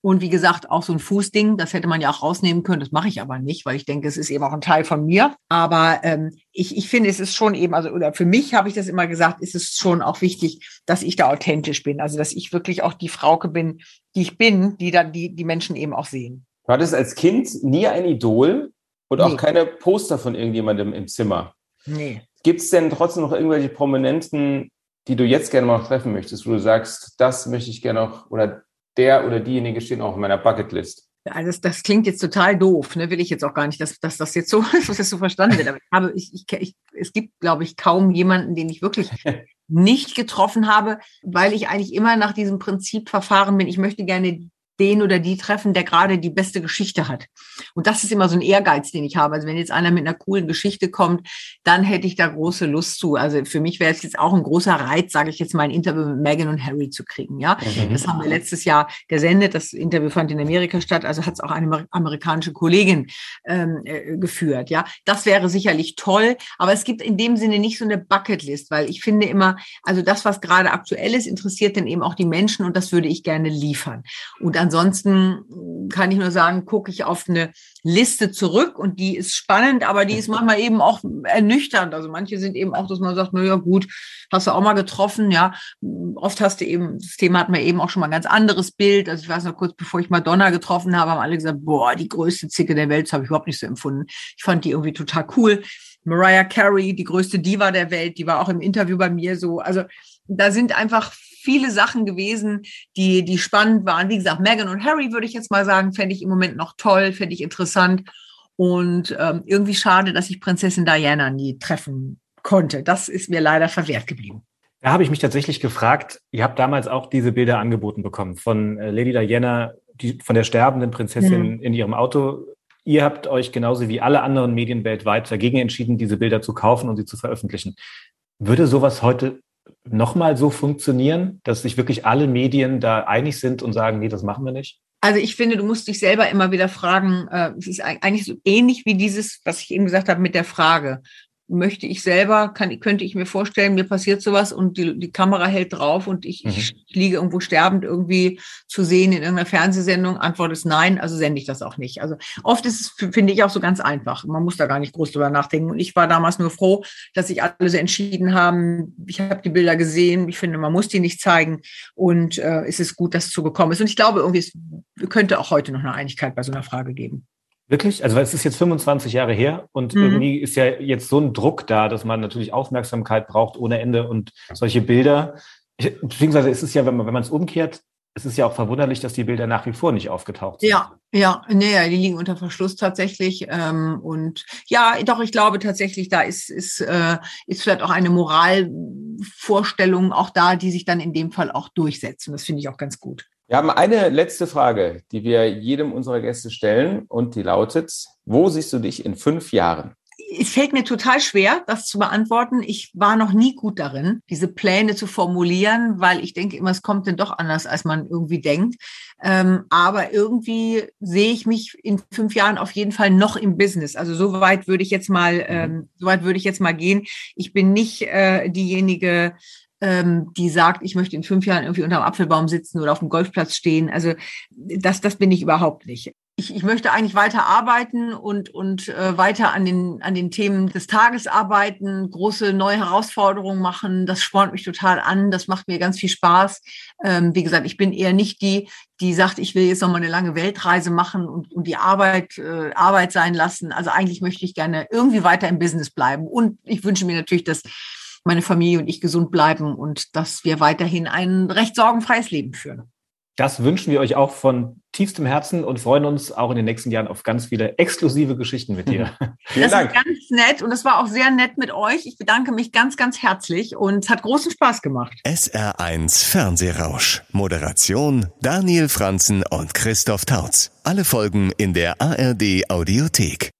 Und wie gesagt, auch so ein Fußding, das hätte man ja auch rausnehmen können. Das mache ich aber nicht, weil ich denke, es ist eben auch ein Teil von mir. Aber ähm, ich, ich finde, es ist schon eben, also oder für mich habe ich das immer gesagt, ist es schon auch wichtig, dass ich da authentisch bin. Also dass ich wirklich auch die Frauke bin, die ich bin, die dann die, die Menschen eben auch sehen. Du hattest als Kind nie ein Idol und nee. auch keine Poster von irgendjemandem im Zimmer. Nee. Gibt es denn trotzdem noch irgendwelche Prominenten, die du jetzt gerne mal treffen möchtest, wo du sagst, das möchte ich gerne noch oder der oder diejenige stehen auch in meiner Bucketlist. Ja, das, klingt jetzt total doof, ne? will ich jetzt auch gar nicht, dass, dass das jetzt so, dass das so verstanden wird. Aber ich, ich, ich, es gibt, glaube ich, kaum jemanden, den ich wirklich nicht getroffen habe, weil ich eigentlich immer nach diesem Prinzip verfahren bin. Ich möchte gerne den oder die treffen, der gerade die beste Geschichte hat. Und das ist immer so ein Ehrgeiz, den ich habe. Also wenn jetzt einer mit einer coolen Geschichte kommt, dann hätte ich da große Lust zu. Also für mich wäre es jetzt auch ein großer Reiz, sage ich jetzt mal, ein Interview mit Meghan und Harry zu kriegen. Ja, mhm. das haben wir letztes Jahr gesendet. Das Interview fand in Amerika statt. Also hat es auch eine amerikanische Kollegin ähm, äh, geführt. Ja, das wäre sicherlich toll. Aber es gibt in dem Sinne nicht so eine Bucketlist, weil ich finde immer, also das, was gerade aktuell ist, interessiert dann eben auch die Menschen und das würde ich gerne liefern. Und ansonsten kann ich nur sagen, gucke ich auf eine Liste zurück und die ist spannend, aber die ist manchmal eben auch ernüchternd. Also manche sind eben auch, dass man sagt, na ja, gut, hast du auch mal getroffen, ja. Oft hast du eben, das Thema hat man eben auch schon mal ein ganz anderes Bild. Also ich weiß noch kurz, bevor ich Madonna getroffen habe, haben alle gesagt, boah, die größte Zicke der Welt, das habe ich überhaupt nicht so empfunden. Ich fand die irgendwie total cool. Mariah Carey, die größte Diva der Welt, die war auch im Interview bei mir so. Also da sind einfach viele Sachen gewesen, die, die spannend waren. Wie gesagt, Meghan und Harry würde ich jetzt mal sagen, fände ich im Moment noch toll, fände ich interessant. Und ähm, irgendwie schade, dass ich Prinzessin Diana nie treffen konnte. Das ist mir leider verwehrt geblieben. Da habe ich mich tatsächlich gefragt, ihr habt damals auch diese Bilder angeboten bekommen von äh, Lady Diana, die, von der sterbenden Prinzessin mhm. in ihrem Auto. Ihr habt euch genauso wie alle anderen Medien weltweit dagegen entschieden, diese Bilder zu kaufen und sie zu veröffentlichen. Würde sowas heute nochmal so funktionieren, dass sich wirklich alle Medien da einig sind und sagen, nee, das machen wir nicht? Also ich finde, du musst dich selber immer wieder fragen, äh, es ist eigentlich so ähnlich wie dieses, was ich eben gesagt habe mit der Frage möchte ich selber, kann, könnte ich mir vorstellen, mir passiert sowas und die, die Kamera hält drauf und ich, mhm. ich liege irgendwo sterbend irgendwie zu sehen in irgendeiner Fernsehsendung. Antwort ist nein, also sende ich das auch nicht. Also oft ist es, finde ich, auch so ganz einfach. Man muss da gar nicht groß drüber nachdenken. Und ich war damals nur froh, dass sich alle so entschieden haben. Ich habe die Bilder gesehen. Ich finde, man muss die nicht zeigen. Und äh, es ist gut, dass es so gekommen ist. Und ich glaube, irgendwie es könnte auch heute noch eine Einigkeit bei so einer Frage geben. Wirklich? Also es ist jetzt 25 Jahre her und mhm. irgendwie ist ja jetzt so ein Druck da, dass man natürlich Aufmerksamkeit braucht ohne Ende und solche Bilder. Beziehungsweise ist es ja, wenn man wenn man es umkehrt, es ist ja auch verwunderlich, dass die Bilder nach wie vor nicht aufgetaucht sind. Ja, ja, nee, die liegen unter Verschluss tatsächlich. Ähm, und ja, doch, ich glaube tatsächlich, da ist, ist, äh, ist vielleicht auch eine Moralvorstellung auch da, die sich dann in dem Fall auch durchsetzt. Und das finde ich auch ganz gut. Wir haben eine letzte Frage, die wir jedem unserer Gäste stellen und die lautet, wo siehst du dich in fünf Jahren? Es fällt mir total schwer, das zu beantworten. Ich war noch nie gut darin, diese Pläne zu formulieren, weil ich denke immer, es kommt dann doch anders, als man irgendwie denkt. Ähm, aber irgendwie sehe ich mich in fünf Jahren auf jeden Fall noch im Business. Also so weit würde ich jetzt mal, mhm. ähm, so weit würde ich jetzt mal gehen. Ich bin nicht äh, diejenige, ähm, die sagt, ich möchte in fünf Jahren irgendwie unter dem Apfelbaum sitzen oder auf dem Golfplatz stehen. Also das, das bin ich überhaupt nicht. Ich, ich möchte eigentlich weiter arbeiten und, und äh, weiter an den, an den Themen des Tages arbeiten, große neue Herausforderungen machen. Das spornt mich total an. Das macht mir ganz viel Spaß. Ähm, wie gesagt, ich bin eher nicht die, die sagt, ich will jetzt noch mal eine lange Weltreise machen und, und die Arbeit, äh, Arbeit sein lassen. Also eigentlich möchte ich gerne irgendwie weiter im Business bleiben. Und ich wünsche mir natürlich, dass meine Familie und ich gesund bleiben und dass wir weiterhin ein recht sorgenfreies Leben führen. Das wünschen wir euch auch von tiefstem Herzen und freuen uns auch in den nächsten Jahren auf ganz viele exklusive Geschichten mit dir. Vielen das Dank. ist ganz nett und es war auch sehr nett mit euch. Ich bedanke mich ganz, ganz herzlich und es hat großen Spaß gemacht. SR1 Fernsehrausch. Moderation Daniel Franzen und Christoph Tautz. Alle Folgen in der ARD Audiothek.